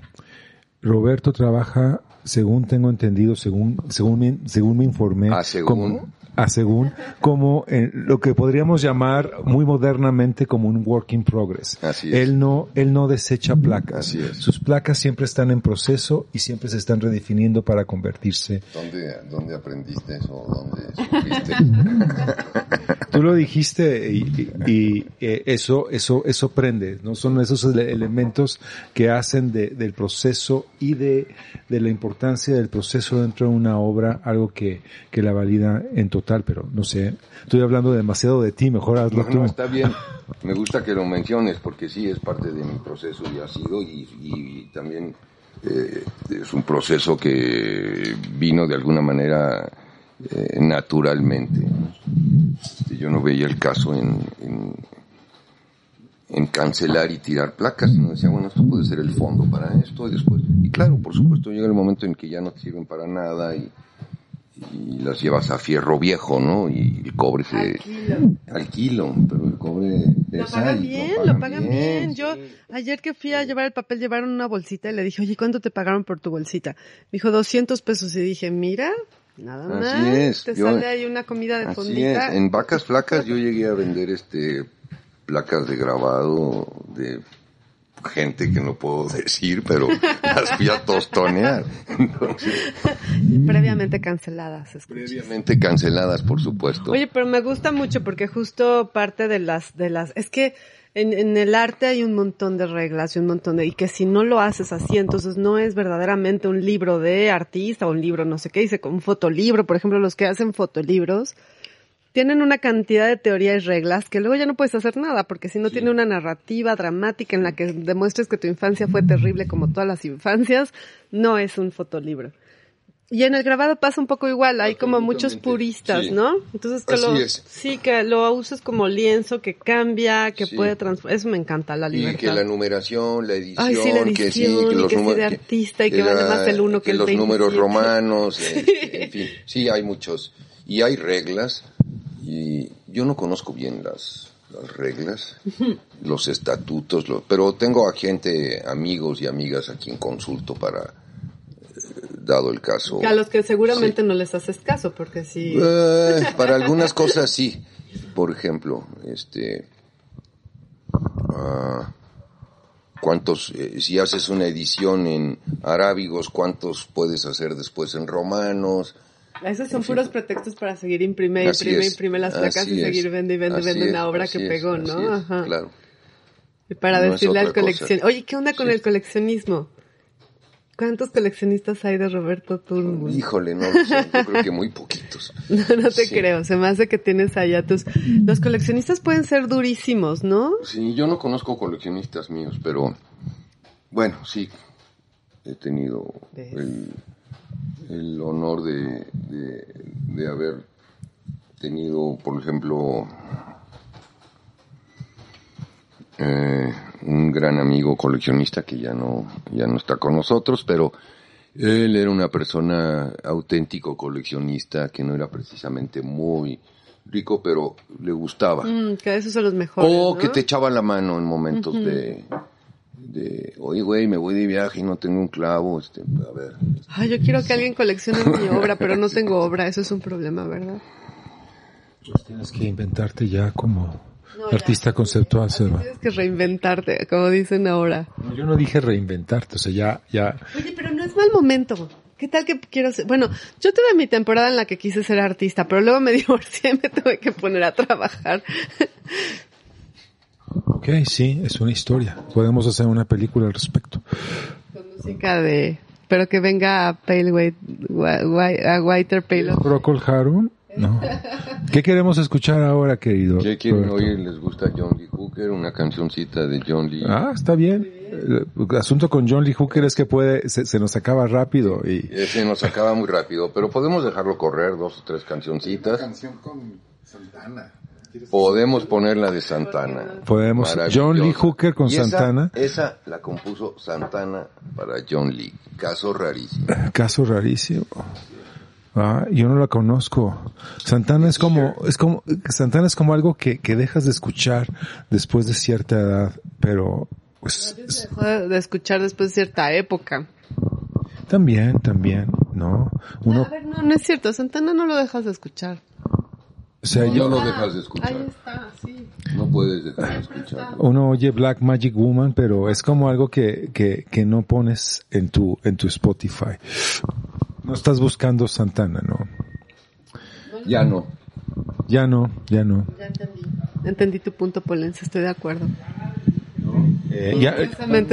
Roberto trabaja, según tengo entendido, según, según, me, según me informé, Ah, según. como, a según, como en lo que podríamos llamar muy modernamente como un work in progress. Así es. Él no, él no desecha placas. Así es. Sus placas siempre están en proceso y siempre se están redefiniendo para convertirse. ¿Dónde, ¿Dónde aprendiste eso? ¿Dónde? (laughs) Tú lo dijiste y, y- y, eh, eso, eso, eso prende, ¿no? Son esos ele- elementos que hacen de- del proceso y de, de la importancia del proceso dentro de una obra algo que, que la valida en total, pero no sé, estoy hablando demasiado de ti, mejor hazlo No, tú. no, está bien. (laughs) Me gusta que lo menciones porque sí es parte de mi proceso y ha sido y, y también eh, es un proceso que vino de alguna manera eh, naturalmente. Este, Yo no veía el caso en, en, en cancelar y tirar placas, sino decía, bueno, esto puede ser el fondo para esto y después. Y claro, por supuesto, llega el momento en que ya no te sirven para nada y, y las llevas a fierro viejo, ¿no? Y el cobre se al kilo, pero el cobre Lo es pagan bien, lo pagan bien. Yo, ayer que fui a llevar el papel, llevaron una bolsita y le dije, oye, ¿cuánto te pagaron por tu bolsita? Me dijo, 200 pesos. Y dije, mira, nada más. Así es, Te yo- sale ahí una comida de Así fondita. es, en vacas flacas yo llegué a vender este placas de grabado de gente que no puedo decir, pero las fui a tostonear. Entonces, (laughs) Previamente canceladas. previamente canceladas, por supuesto. Oye, pero me gusta mucho porque justo parte de las, de las, es que en, en el arte hay un montón de reglas y un montón de, y que si no lo haces así, entonces no es verdaderamente un libro de artista o un libro no sé qué, dice un fotolibro, por ejemplo, los que hacen fotolibros, tienen una cantidad de teorías y reglas que luego ya no puedes hacer nada, porque si no tiene una narrativa dramática en la que demuestres que tu infancia fue terrible como todas las infancias, no es un fotolibro. Y en el grabado pasa un poco igual, hay como muchos puristas, sí. ¿no? Entonces que Así lo, es. sí, que lo uses como lienzo, que cambia, que Sí. puede transformar, eso me encanta, la Y libertad. que la numeración, la edición, Ay, sí, la que sí, que y los que sí números, de artista, y que vale más el uno que el los 27. números romanos, (laughs) este, en fin, sí hay muchos. Y hay reglas, y yo no conozco bien las, las reglas, los estatutos, pero tengo a gente, amigos y amigas a quien consulto para, eh, dado el caso. A los que seguramente no les haces caso, porque sí. Eh, (laughs) para algunas cosas sí. Por ejemplo, este, ah, cuántos, eh, si haces una edición en arábigos, cuántos puedes hacer después en romanos. Esos son puros pretextos para seguir imprime, imprime, imprime las placas así y seguir vende y vende, así vende una obra que pegó, ¿no? Ajá. Claro. Y para No decirle al coleccionista, oye, ¿qué onda con Sí. el coleccionismo? ¿Cuántos coleccionistas hay de Roberto Turnbull? Híjole, no (laughs) lo sé, yo creo que muy poquitos. No, no te Sí. creo, se me hace que tienes allá tus... Los coleccionistas pueden ser durísimos, ¿no? Sí, yo no conozco coleccionistas míos, pero bueno, sí, he tenido ¿Ves? el, el honor de, de, de haber tenido, por ejemplo, eh, un gran amigo coleccionista que ya no, ya no está con nosotros, pero él era una persona auténtico coleccionista que no era precisamente muy rico, pero le gustaba. Mm, que esos son los mejores, O ¿no? que te echaba la mano en momentos de, de, oye, güey, me voy de viaje y no tengo un clavo, este, a ver. Ay, yo quiero que alguien coleccione mi (laughs) obra, pero no tengo obra, eso es un problema, ¿verdad? Pues tienes que inventarte ya como No, ya. artista conceptual, Así Seba. tienes que reinventarte, como dicen ahora. Yo no dije reinventarte, o sea, ya, ya, Oye, pero no es mal momento. ¿Qué tal que quiero ser? Bueno, yo tuve mi temporada en la que quise ser artista, pero luego me (laughs) divorcié y me tuve que poner a trabajar. Ok, sí, es una historia. Podemos hacer una película al respecto. Con música de... Pero que venga a Pale White, White- a Whiter Pale. Procol Harum, no. ¿Qué queremos escuchar ahora, querido? ¿Qué quieren Roberto? oír? ¿Les gusta John Lee Hooker? Una cancioncita de John Lee. Ah, está bien. El asunto con John Lee Hooker es que puede, se, se nos acaba rápido y Ese nos acaba muy rápido, pero podemos dejarlo correr, dos o tres cancioncitas. canción con Santana. ¿Quieres- Podemos poner la de Santana. podemos. John Lee Hooker con esa- Santana. Esa la compuso Santana para John Lee. Caso rarísimo. (laughs) Caso rarísimo. Ah, yo no la conozco. Santana es como, es como, Santana es como algo que, que dejas de escuchar después de cierta edad, pero pues es- Dejó de de escuchar después de cierta época. también, también, ¿no? Uno, A ver, no, no es cierto. Santana no lo dejas de escuchar. O sea, No yo, lo dejas de escuchar. Ahí está, sí. No puedes dejar de escucharlo. uno oye Black Magic Woman, pero es como algo que, que, que no pones en tu, en tu No estás buscando Santana, ¿no? Ya no. Ya no, ya no. Ya entendí. Entendí tu punto, Polens, estoy de acuerdo. Eh, ya,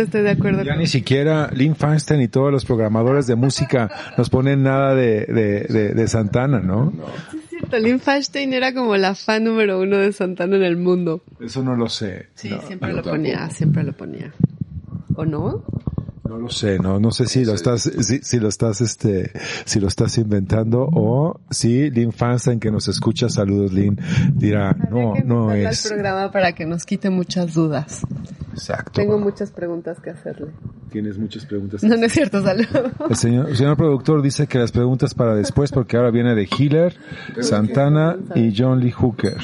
estoy de acuerdo. ya con- ni siquiera Lynn Feinstein y todos los programadores de música nos ponen nada de, de, de, de Santana, ¿no? Sí, Lynn Feinstein era como la fan número uno de Santana en el mundo. Eso no lo sé. Sí, no, siempre lo tampoco. ponía, siempre lo ponía. ¿O no? no lo sé, no, no sé si lo estás, si, si lo estás, este, si lo estás inventando o si Lynn Feinstein que nos escucha, saludos Lynn, dirá, no, no es. programa para que nos quite muchas dudas. Exacto. Tengo muchas preguntas que hacerle. Tienes muchas preguntas. No, no es cierto, salud. El señor, el señor productor dice que las preguntas para después porque ahora viene de Hiller, Santana y John Lee Hooker.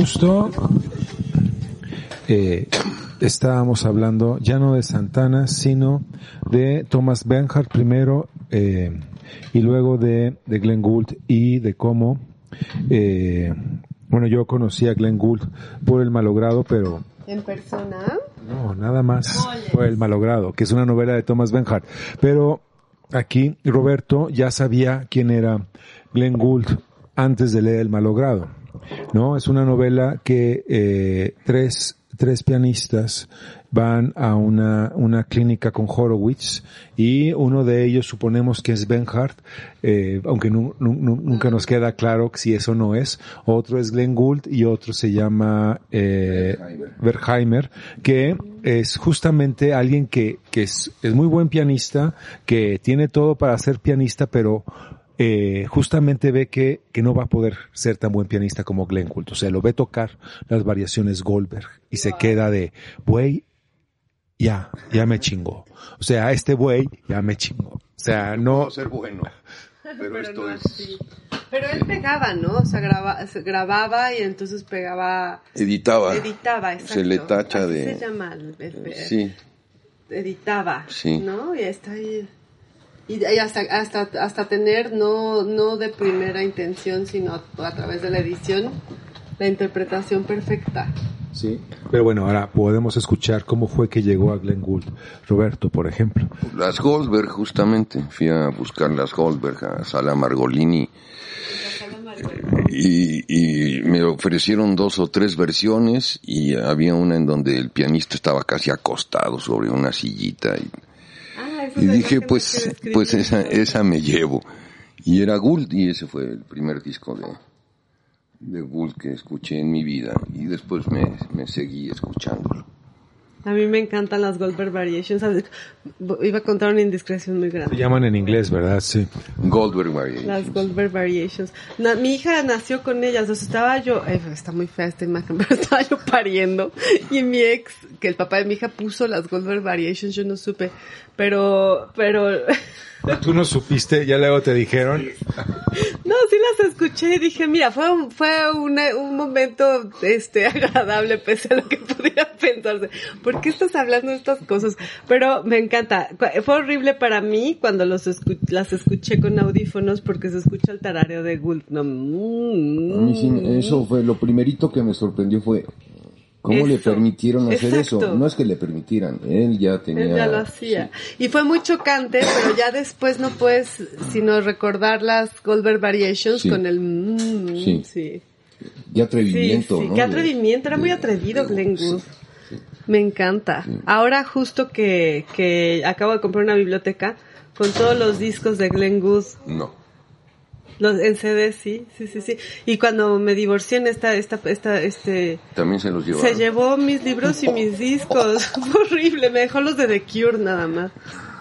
Justo eh, estábamos hablando ya no de Santana, sino de Thomas Bernhardt primero eh, y luego de, de Glenn Gould y de cómo eh, Bueno, yo conocí a Glenn Gould por El Malogrado, pero En persona. no, nada más por El Malogrado, que es una novela de Thomas Benhart. Pero aquí Roberto ya sabía quién era Glenn Gould antes de leer El Malogrado. ¿No? Es una novela que eh, tres, tres pianistas van a una, una clínica con Horowitz y uno de ellos suponemos que es Benhart, eh, aunque nu- nu- nu- nunca nos queda claro si eso no es. Otro es Glenn Gould y otro se llama eh, Wertheimer, que es justamente alguien que, que es, es muy buen pianista, que tiene todo para ser pianista, pero eh, justamente ve que, que no va a poder ser tan buen pianista como Glenn Gould. O sea, lo ve tocar las variaciones Goldberg y se queda de, güey, ya, ya me chingó. O sea, este güey ya me chingó. O sea, no, No ser bueno. Pero, esto no es... así. Pero él pegaba, ¿no? O sea, graba, se grababa y entonces pegaba, Editaba. editaba, exacto. Se le tacha Así de... se llama el- el- el- Sí. editaba, Sí. ¿no? Y está ahí. Y, y hasta, hasta, hasta tener, no, no de primera intención, sino a través de la edición, la interpretación perfecta. sí. Pero bueno, ahora podemos escuchar cómo fue que llegó a Glenn Gould. Roberto, por ejemplo. Las Goldberg, justamente. Fui a buscar las Goldberg a Sala Margolini. Y, y me ofrecieron dos o tres versiones y había una en donde el pianista estaba casi acostado sobre una sillita y, y dije pues pues esa esa me llevo. Y era Gould y ese fue el primer disco de de Gould que escuché en mi vida. Y después me, me seguí escuchándolo. A mí me encantan las Goldberg Variations. Iba a contar una indiscreción muy grande. Se llaman en inglés, ¿verdad? Sí. Goldberg Variations. Las Goldberg Variations. Na- mi hija nació con ellas, sea, estaba yo, eh, está muy fea esta imagen, (laughs) pero estaba yo pariendo y mi ex, que el papá de mi hija puso las Goldberg Variations, yo no supe, pero, pero, (laughs) (laughs) Tú no supiste, ya luego te dijeron. no, sí las escuché y dije, mira, fue un, fue una- un momento, este, (laughs) agradable pese a lo que pudiera pensarse. ¿Por qué estás hablando de estas cosas? Pero me encanta. Fue horrible para mí cuando los escu- las escuché con audífonos porque se escucha el tarareo de Gould. No, mm, A mí sí, eso fue lo primerito que me sorprendió fue cómo le Eso, permitieron hacer exacto. eso. No es que le permitieran, él ya tenía. Él ya lo hacía. Y fue muy chocante, pero ya después no puedes sino recordar las Goldberg Variations Sí. con el... mm, Sí. sí. sí, qué atrevimiento, sí, sí, ¿no? qué atrevimiento, era muy de- atrevido de- Glenn sí, Gould. sí. Me encanta. Ahora justo que, que acabo de comprar una biblioteca con todos los discos de Glenn Gould, No. Los, en CD, sí, sí, sí, sí. Y cuando me divorcié en esta, esta, esta, este, También se los llevaron. se llevó mis libros y mis discos. (laughs) Horrible, me dejó los de The Cure nada más.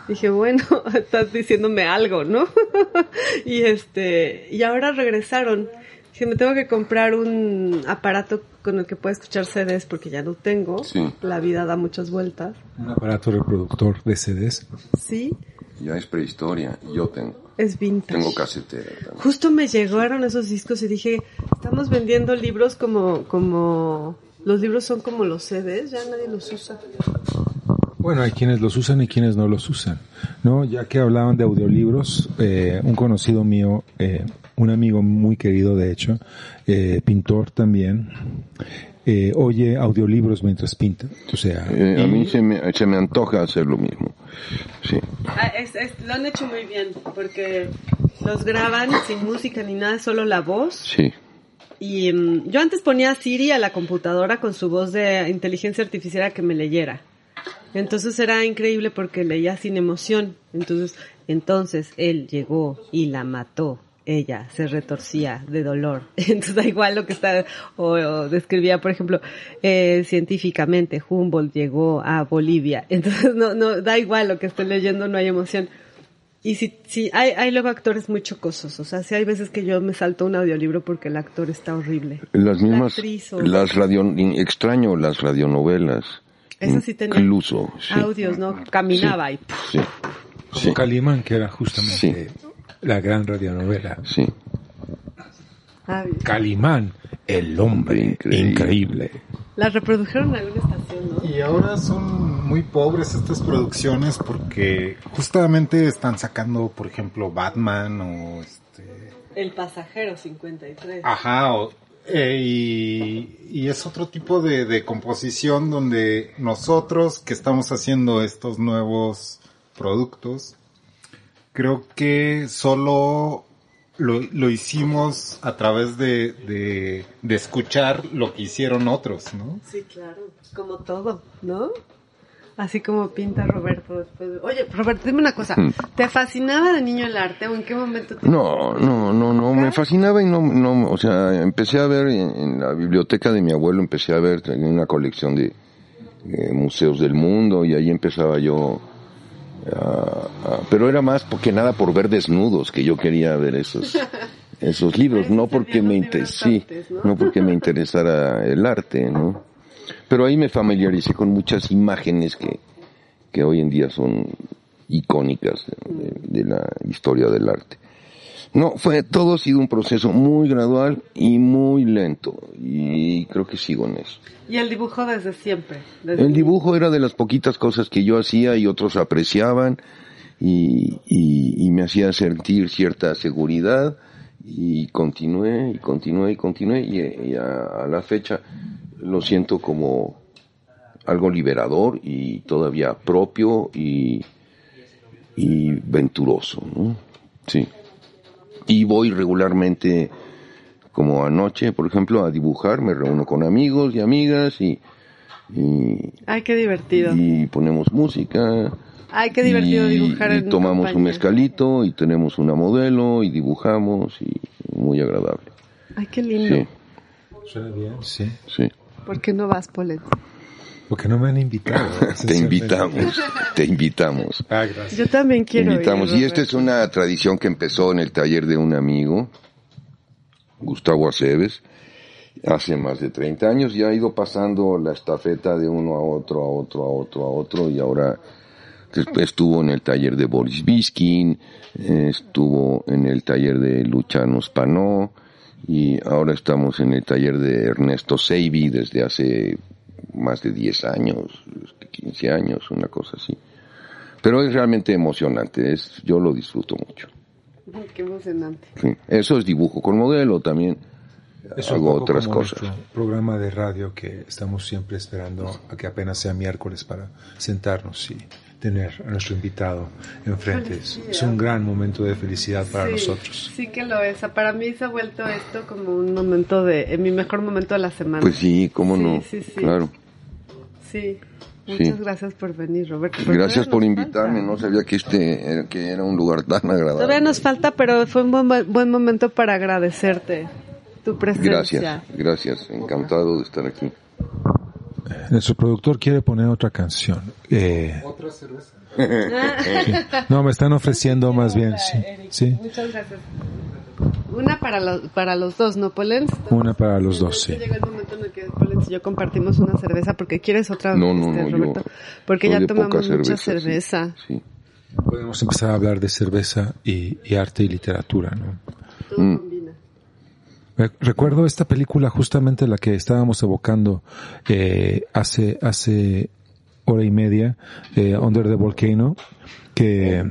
Dije, bueno, (laughs) estás diciéndome algo, ¿no? (laughs) y este, y ahora regresaron. Dije, me tengo que comprar un aparato con el que pueda escuchar CDs porque ya no tengo. Sí. La vida da muchas vueltas. Un aparato reproductor de CDs. Sí, Ya es prehistoria. Yo tengo. Es vintage. Tengo casetera también. Justo me llegaron esos discos y dije, estamos vendiendo libros como, como, los libros son como los CDs, ya nadie los usa. Bueno, hay quienes los usan y quienes no los usan, ¿no? Ya que hablaban de audiolibros, eh, un conocido mío, eh, un amigo muy querido de hecho, eh, pintor también, eh, oye audiolibros mientras pinta, o sea, Eh, a y- mí se me, se me antoja hacer lo mismo. Sí. Ah, es- es- lo han hecho muy bien, porque los graban sin música ni nada, solo la voz. Sí. Y mm, yo antes ponía a Siri a la computadora con su voz de inteligencia artificial a que me leyera. Entonces era increíble porque leía sin emoción. Entonces, entonces él llegó y la mató. Ella se retorcía de dolor. (laughs) Entonces da igual lo que está, o, o describía, por ejemplo, eh, científicamente, Humboldt llegó a Bolivia. (laughs) Entonces no, no, da igual lo que esté leyendo, no hay emoción. Y si, si hay, hay luego actores muy chocosos, o sea, si hay veces que yo me salto un audiolibro porque el actor está horrible. Las mismas, actriz o- las radio, extraño las radionovelas. Esas sí tenía Incluso, sí. audios, ¿no? Caminaba y Sí. como Sí. Calimán, que era justamente la gran radionovela. Sí. Calimán, el hombre Increíble. increíble. las reprodujeron en alguna estación, ¿no? Y ahora son muy pobres estas producciones porque justamente están sacando, por ejemplo, Batman o este... El pasajero 53. Ajá, o Eh, y, y es otro tipo de, de composición donde nosotros que estamos haciendo estos nuevos productos, creo que solo lo, lo hicimos a través de, de, de escuchar lo que hicieron otros, ¿no? Sí, claro, como todo, ¿no? Así como pinta Roberto después. de- Oye, Roberto, dime una cosa. Mm. ¿Te fascinaba de niño el arte o en qué momento te... No, no, no, no, me fascinaba y no, no, o sea, empecé a ver en, en la biblioteca de mi abuelo, empecé a ver tenía una colección de eh, museos del mundo y ahí empezaba yo a- pero era más porque nada por ver desnudos que yo quería ver esos (laughs) esos libros, no porque me inter- sí, ¿no? no porque me interesara el arte, ¿no? Pero ahí me familiaricé con muchas imágenes que, que hoy en día son icónicas de, de la historia del arte. No, fue, todo ha sido un proceso muy gradual y muy lento. Y creo que sigo en eso. Y el dibujo desde siempre. desde El dibujo era de las poquitas cosas que yo hacía y otros apreciaban y, y, y me hacía sentir cierta seguridad y continué y continué y continué y, y a, a la fecha lo siento como algo liberador y todavía propio y, y venturoso, ¿no? Sí. Y voy regularmente, como anoche, por ejemplo, a dibujar, me reúno con amigos y amigas y, y, Ay, qué divertido. y ponemos música. Ay, qué divertido y, dibujar y en tomamos un mezcalito y tenemos una modelo y dibujamos y muy agradable. Ay, qué lindo. Sí, Suena bien, sí. sí. ¿Por qué no vas, Polen? Porque no me han invitado. (laughs) Te invitamos, te invitamos. Ah, gracias. Yo también Te quiero invitamos. ir, Y esta es una tradición que empezó en el taller de un amigo, Gustavo Aceves, hace más de 30 años y ha ido pasando la estafeta de uno a otro, a otro, a otro, a otro y ahora después estuvo en el taller de Boris Biskin, estuvo en el taller de Luciano Spanó y ahora estamos en el taller de Ernesto Seibi desde hace más de 10 años, 15 años, una cosa así. Pero es realmente emocionante, es, yo lo disfruto mucho. Qué emocionante. Sí. Eso es dibujo con modelo también. Es Hago otras como cosas. programa de radio que estamos siempre esperando a que apenas sea miércoles para sentarnos y tener a nuestro invitado enfrente. Es, es un gran momento de felicidad para Sí, nosotros. Sí que lo es. Para mí se ha vuelto esto como un momento de, en mi mejor momento de la semana. Pues sí, cómo Sí, no. sí, sí. Claro. Sí. Muchas Sí. gracias por venir, Roberto. Gracias por invitarme. falta. No sabía que este era- que era un lugar tan agradable. Todavía nos falta, pero fue un buen, buen momento para agradecerte tu presencia. Gracias, gracias. Encantado de estar aquí. Nuestro productor quiere poner otra canción. Eh, Otra cerveza. sí. No, me están ofreciendo más bien, sí. sí. Muchas gracias. Una para los, para los dos, ¿no, Polens? Una para los dos, sí. Llega el momento en el que Polens y yo compartimos una cerveza porque quieres otra, No, no, este, no, Roberto. Porque ya tomamos poca mucha cerveza, sí. cerveza. Sí. Podemos empezar a hablar de cerveza y, y arte y literatura, ¿no? Todo Mm. Re- Recuerdo esta película justamente la que estábamos evocando eh, hace hace hora y media, eh, Under the Volcano, que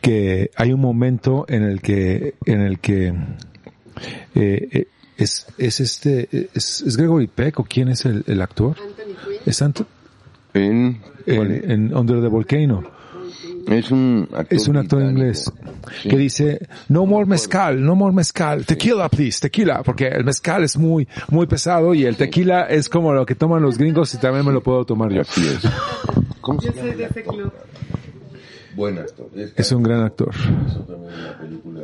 que hay un momento en el que en el que eh, eh, es es este es, es Gregory Peck o quién es el, el actor Anthony Quinn. es Ant- En, ¿cuál en, en Under the Volcano es? Un actor, es un actor inglés Sí. que dice no more mezcal, no more mezcal, tequila please, tequila, porque el mezcal es muy muy pesado y el tequila es como lo que toman los gringos y también me lo puedo tomar yo. Así es. ¿Cómo se Yo llama? soy de ese club. Buen actor. Es un gran actor. la película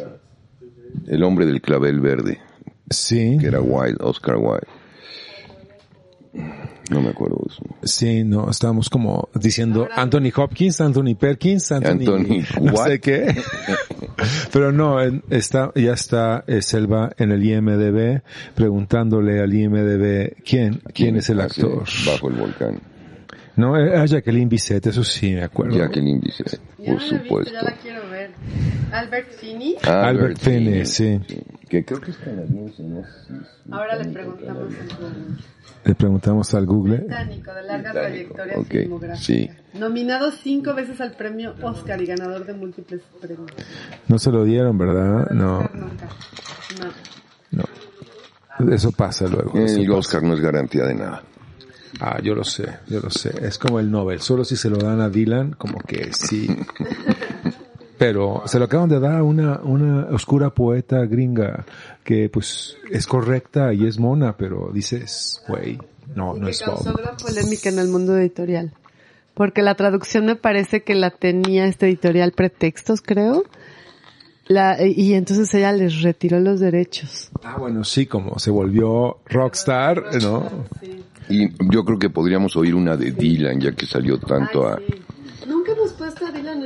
El hombre del clavel verde, Sí, que era Wilde, Oscar Wilde. No me acuerdo eso. sí, no, estábamos como diciendo Anthony Hopkins, Anthony Perkins, Anthony, Anthony (laughs) no what? sé qué. (laughs) Pero no, está, ya está eh, Selva en el IMDB preguntándole al IMDB quién, quién es el actor. Bajo el volcán. No, era Jacqueline Bisset, eso sí me acuerdo. Jacqueline Bisset, por supuesto. ya la. Albert Finney. Albert Finney, sí. Que creo que es canadiense, ¿no? Ahora le preguntamos al Le preguntamos al Google. británico de larga Británico, trayectoria ok, filmográfica. sí. Nominado cinco veces al premio Oscar y ganador de múltiples premios. No se lo dieron, ¿verdad? No, nunca. No. no. Eso pasa luego. eso El pasa. Oscar no es garantía de nada. Ah, yo lo sé, yo lo sé. Es como el Nobel. Solo si se lo dan a Dylan, como que sí. (laughs) Pero se lo acaban de dar a una, una oscura poeta gringa que pues es correcta y es mona, pero dices, güey, no, no es causó Bob. gran polémica en el mundo editorial. Porque la traducción me parece que la tenía este editorial Pretextos, creo. La, y entonces ella les retiró los derechos. Ah, bueno, sí, como se volvió rockstar, ¿no? Y yo creo que podríamos oír una de Dylan, ya que salió tanto a... Nunca hemos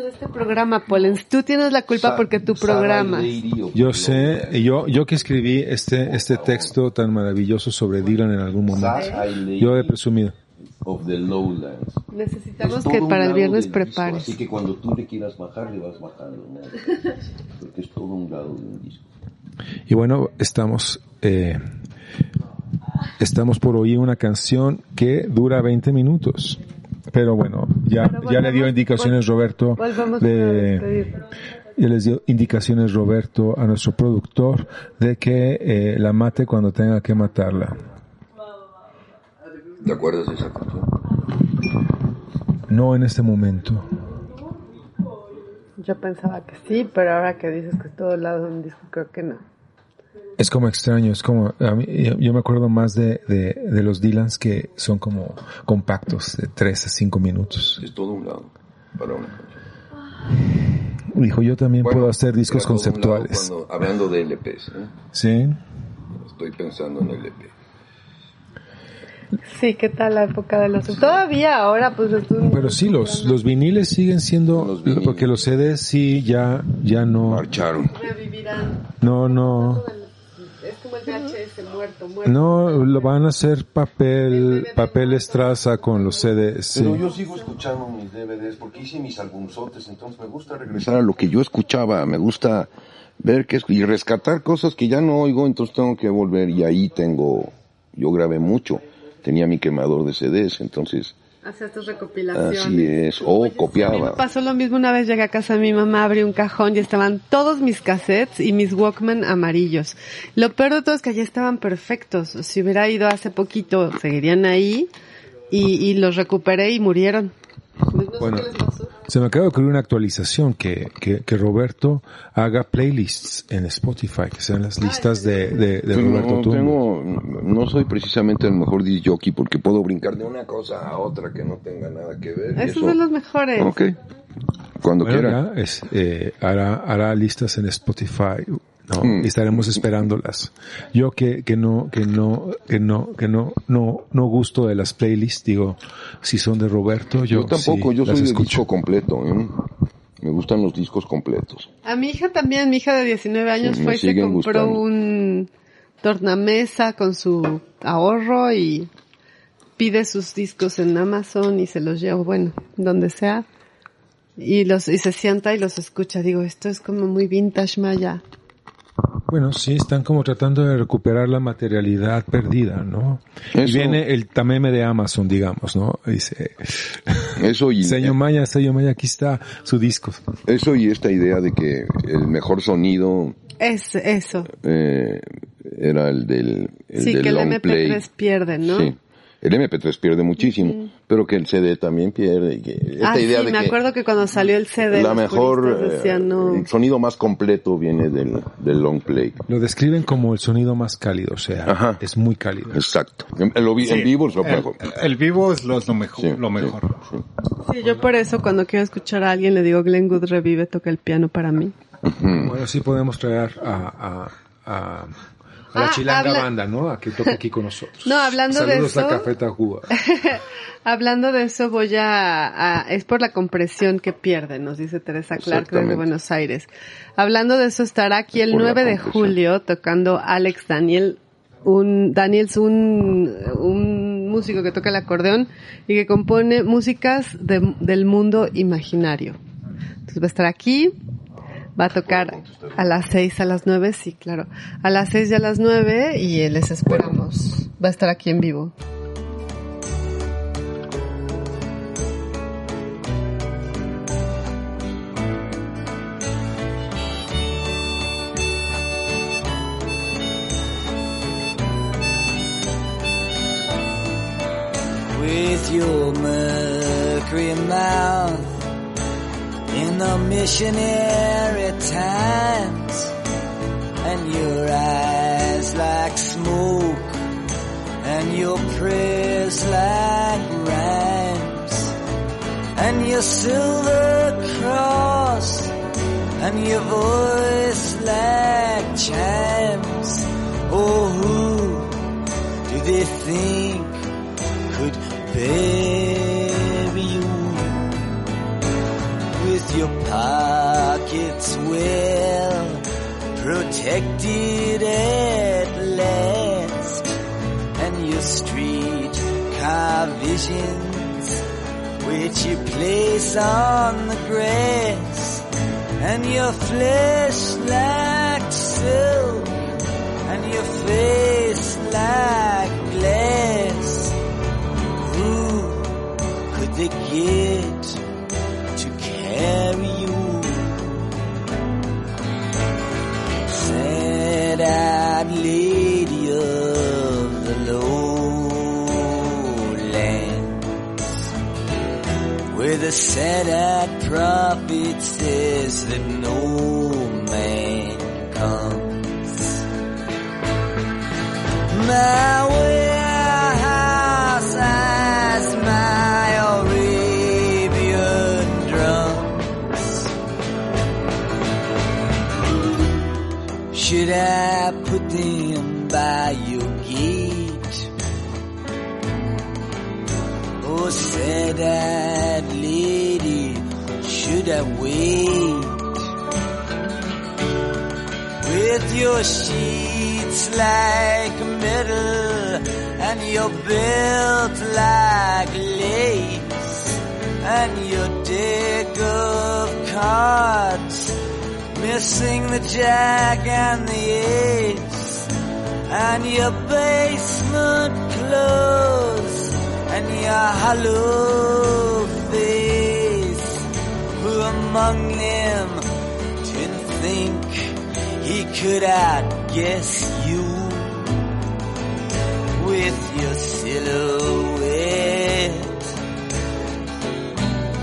este programa, Pollens. Tú tienes la culpa porque tu programa. Yo sé, yo, yo que escribí este, este texto tan maravilloso sobre Dylan en algún momento. Yo he presumido. of the lowlands. Necesitamos que para el viernes del disco, prepares. así que cuando tú le quieras bajar, le vas bajando. ¿no? Porque es todo un lado de un disco. Y bueno, estamos, eh, estamos por oír una canción que dura 20 minutos. Pero bueno, ya, Pero ya le dio indicaciones Roberto de, ya les dio indicaciones Roberto a nuestro productor de que eh, la mate cuando tenga que matarla. ¿Te acuerdas de esa canción? No en este momento. Yo pensaba que sí, pero ahora que dices que es todo lado de un disco, creo que no. Es como extraño, es como, a mí- yo, yo me acuerdo más de, de, de los Dylans que son como compactos, de 3 a 5 minutos. Es todo un lado para una canción. Dijo, yo también Bueno, puedo hacer discos conceptuales. cuando- hablando de LPs, ¿eh? Sí. estoy pensando en LP. Sí, ¿qué tal la época de los... Todavía ahora, pues es un... Pero sí, los, los viniles siguen siendo, Los viniles. porque los CDs sí ya, ya no, Marcharon. Revivirán. no, no, Es como el VHS muerto, muerto. no, lo van a hacer papel, papel estraza con los CDs, sí. Pero yo sigo escuchando mis DVDs porque hice mis albumsotes, entonces me gusta regresar. Regresar a lo que yo escuchaba, me gusta ver que y rescatar cosas que ya no oigo, entonces tengo que volver y ahí tengo, yo grabé mucho, tenía mi quemador de CDs, entonces Hacías tus recopilaciones. así es, o A mí me copiaba. pasó lo mismo una vez llegué a casa de mi mamá, abrí un cajón y estaban todos mis cassettes y mis Walkman amarillos. Lo peor de todo es que allí estaban perfectos. Si hubiera ido hace poquito, seguirían ahí y, y los recuperé y murieron. Bueno, se me acaba de ocurrir una actualización que, que, que Roberto haga playlists en Spotify, que sean las listas de, de, de Roberto no, tengo, no soy precisamente el mejor jockey porque puedo brincar de una cosa a otra que no tenga nada que ver. Esos eso- son los mejores. Ok, cuando Bueno, quiera. ya, es, eh, hará, hará listas en Spotify, ¿no? Mm. Y estaremos esperándolas. Yo que, que no, que no, que no, que no, no, no gusto de las playlists, digo, si son de Roberto, yo, Yo tampoco, sí yo soy de escucho. disco completo, ¿eh? Me gustan los discos completos. A mi hija también, mi hija de 19 años Sí, fue y se compró gustando. un tornamesa con su ahorro y pide sus discos en Amazon y se los lleva, bueno, donde sea. Y los, y se sienta y los escucha. Digo, esto es como muy vintage maya. Bueno, sí, están como tratando de recuperar la materialidad perdida, ¿no? Y Eso- viene el tameme de Amazon, digamos, ¿no? Dice, Eso y, Señor Maya, señor Maya, aquí está su disco. eso y esta idea de que el mejor sonido Es eso. eh, era el del, el sí, del que el long MP3 play. pierde, ¿no? Sí. El MP3 pierde muchísimo, pero que el CD también pierde. y que esta ah, idea sí, de me que acuerdo que cuando salió el CD, la mejor, decían, eh, no. el sonido más completo viene del, del long play. Lo describen como el sonido más cálido, o sea, Ajá. es muy cálido. Exacto. En, en lo vi- en Sí, vivo es lo el, mejor. el vivo es lo, es lo mejor. Sí, lo mejor. sí. Sí, yo por eso cuando quiero escuchar a alguien le digo Glenn Good revive, toca el piano para mí. Bueno, sí podemos traer a, a, a, a la Ah, chilanga habla- banda, ¿no? A que toque aquí con nosotros. (laughs) No, hablando de Saludos a eso- Café Tacuba. (laughs) Hablando de eso, voy a, a- es por la compresión que pierde, nos dice Teresa Clark desde. Buenos Aires. Hablando de eso, estará aquí el Por la 9 de julio tocando Alex Daniel, un, Daniels, un, un músico que toca el acordeón y que compone músicas de- del mundo imaginario. Entonces va a estar aquí, va a tocar a las 6, a las 9, sí, claro. A las 6 y a las 9 y eh, les esperamos. Va a estar aquí en vivo. In the missionary times and your eyes like smoke and your prayers like rhymes and your silver cross and your voice like chimes oh who do they think pockets well protected at last. And your street car visions which you place on the grass. And your flesh like silk and your face like glass. Who could they get the sad-eyed prophet says that no man comes my warehouse has my Arabian drums. Should I put them by your gate? Oh, sad-eyed lady, your sheets like metal and your belt like lace and your deck of cards missing the jack and the ace and your basement clothes and your hollow face. Who among them could outguess you with your silhouette?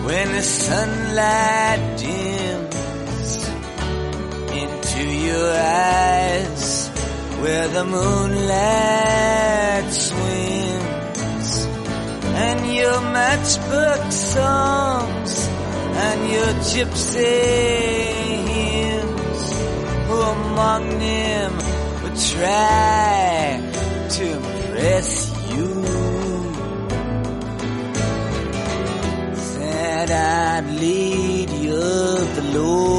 When the sunlight dims into your eyes where the moonlight swims and your matchbook songs and your gypsy among them would try to impress you. Sad-eyed lady of the lowlands,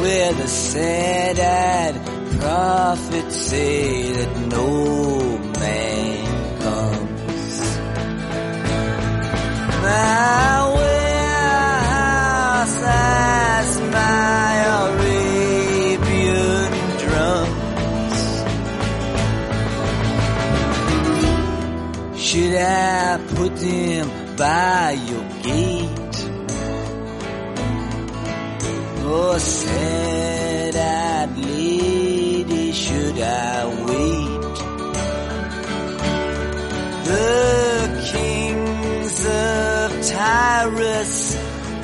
where the sad-eyed prophets say that no man comes. My has my Arabian drums. Should I put them by your gate? Oh, sad-eyed lady, should I wait?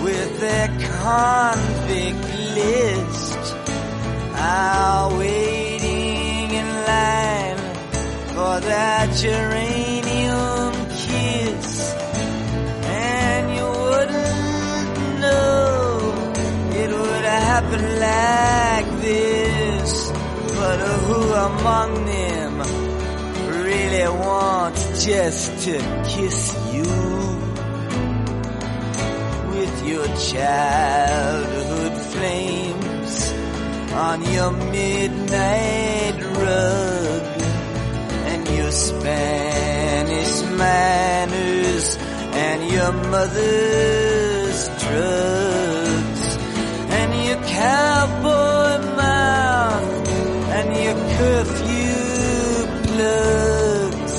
With their convict list are waiting in line for that geranium kiss. And you wouldn't know it would happen like this. But who among them really wants just to kiss you? Childhood flames on your midnight rug and your Spanish manners and your mother's drugs and your cowboy mouth and your curfew plugs.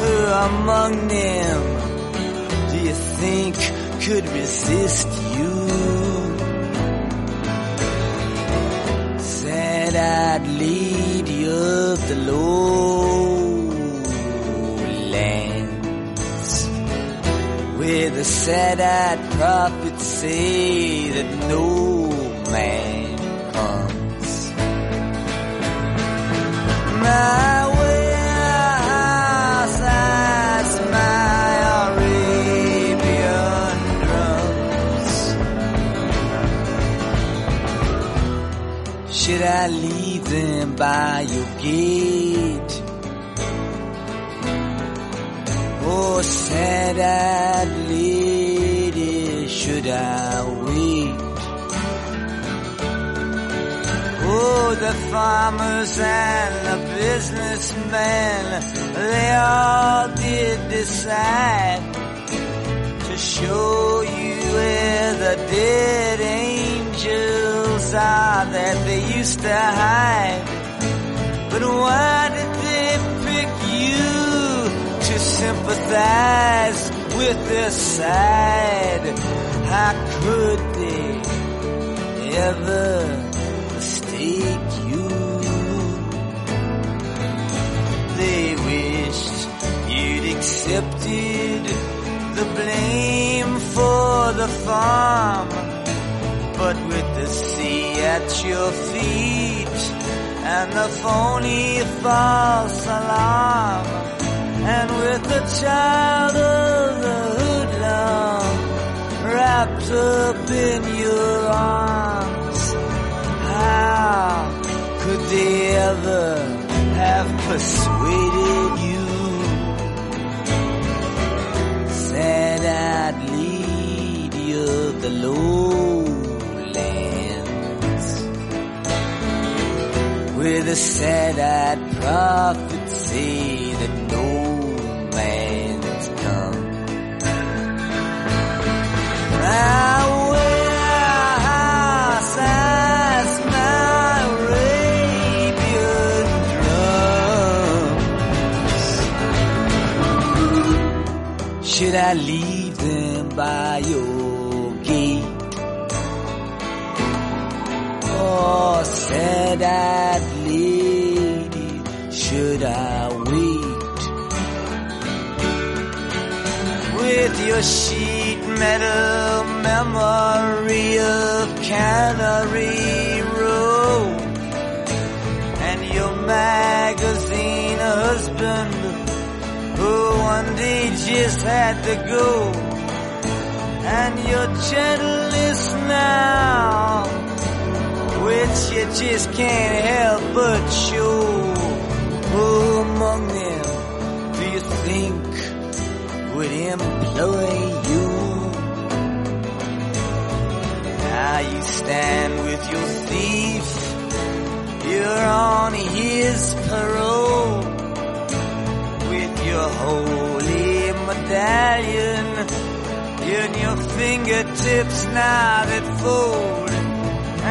Who among them do you think could resist you? Sad-eyed lady of the lowlands. lands where the sad-eyed prophets say that no man comes. My I leave them by your gate? Oh, sad-eyed lady, should I wait? Oh, the farmers and the businessmen, they all did decide to show you where the dead angels are that they used to hide. But why did they pick you to sympathize with their side? How could they ever mistake you? They wished you'd accepted the blame for the farm. But with the at your feet and the phony false alarm, and with the child of the hoodlum wrapped up in your arms, how could they ever have persuaded you? Sad-eyed lady of the lowlands, with a sad-eyed prophet prophecy that no man has come. I Should I leave them by your gate? Oh, or said I? Should I wait? With your sheet metal memory of Cannery Row and your magazine husband who one day just had to go and your gentleness now which you just can't help but show. Who among them. Do you think would employ you? Now you stand with your thief, you're on his parole, with your holy medallion in your fingertips now that fold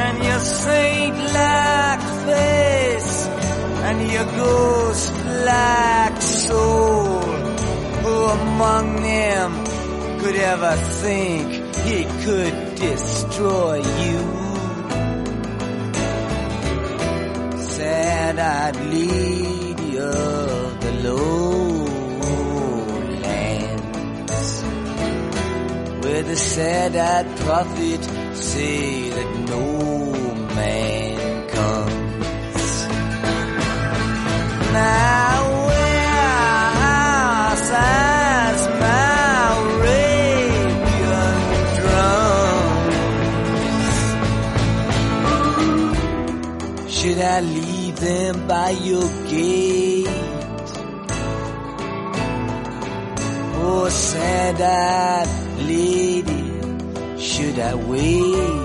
and your saint-like face and your ghost-like soul. Who among them could ever think he could destroy you? Sad-eyed lady of the lowlands where the sad-eyed prophet say that no man Should I leave them by your gate? Oh, sad-eyed lady, should I wait?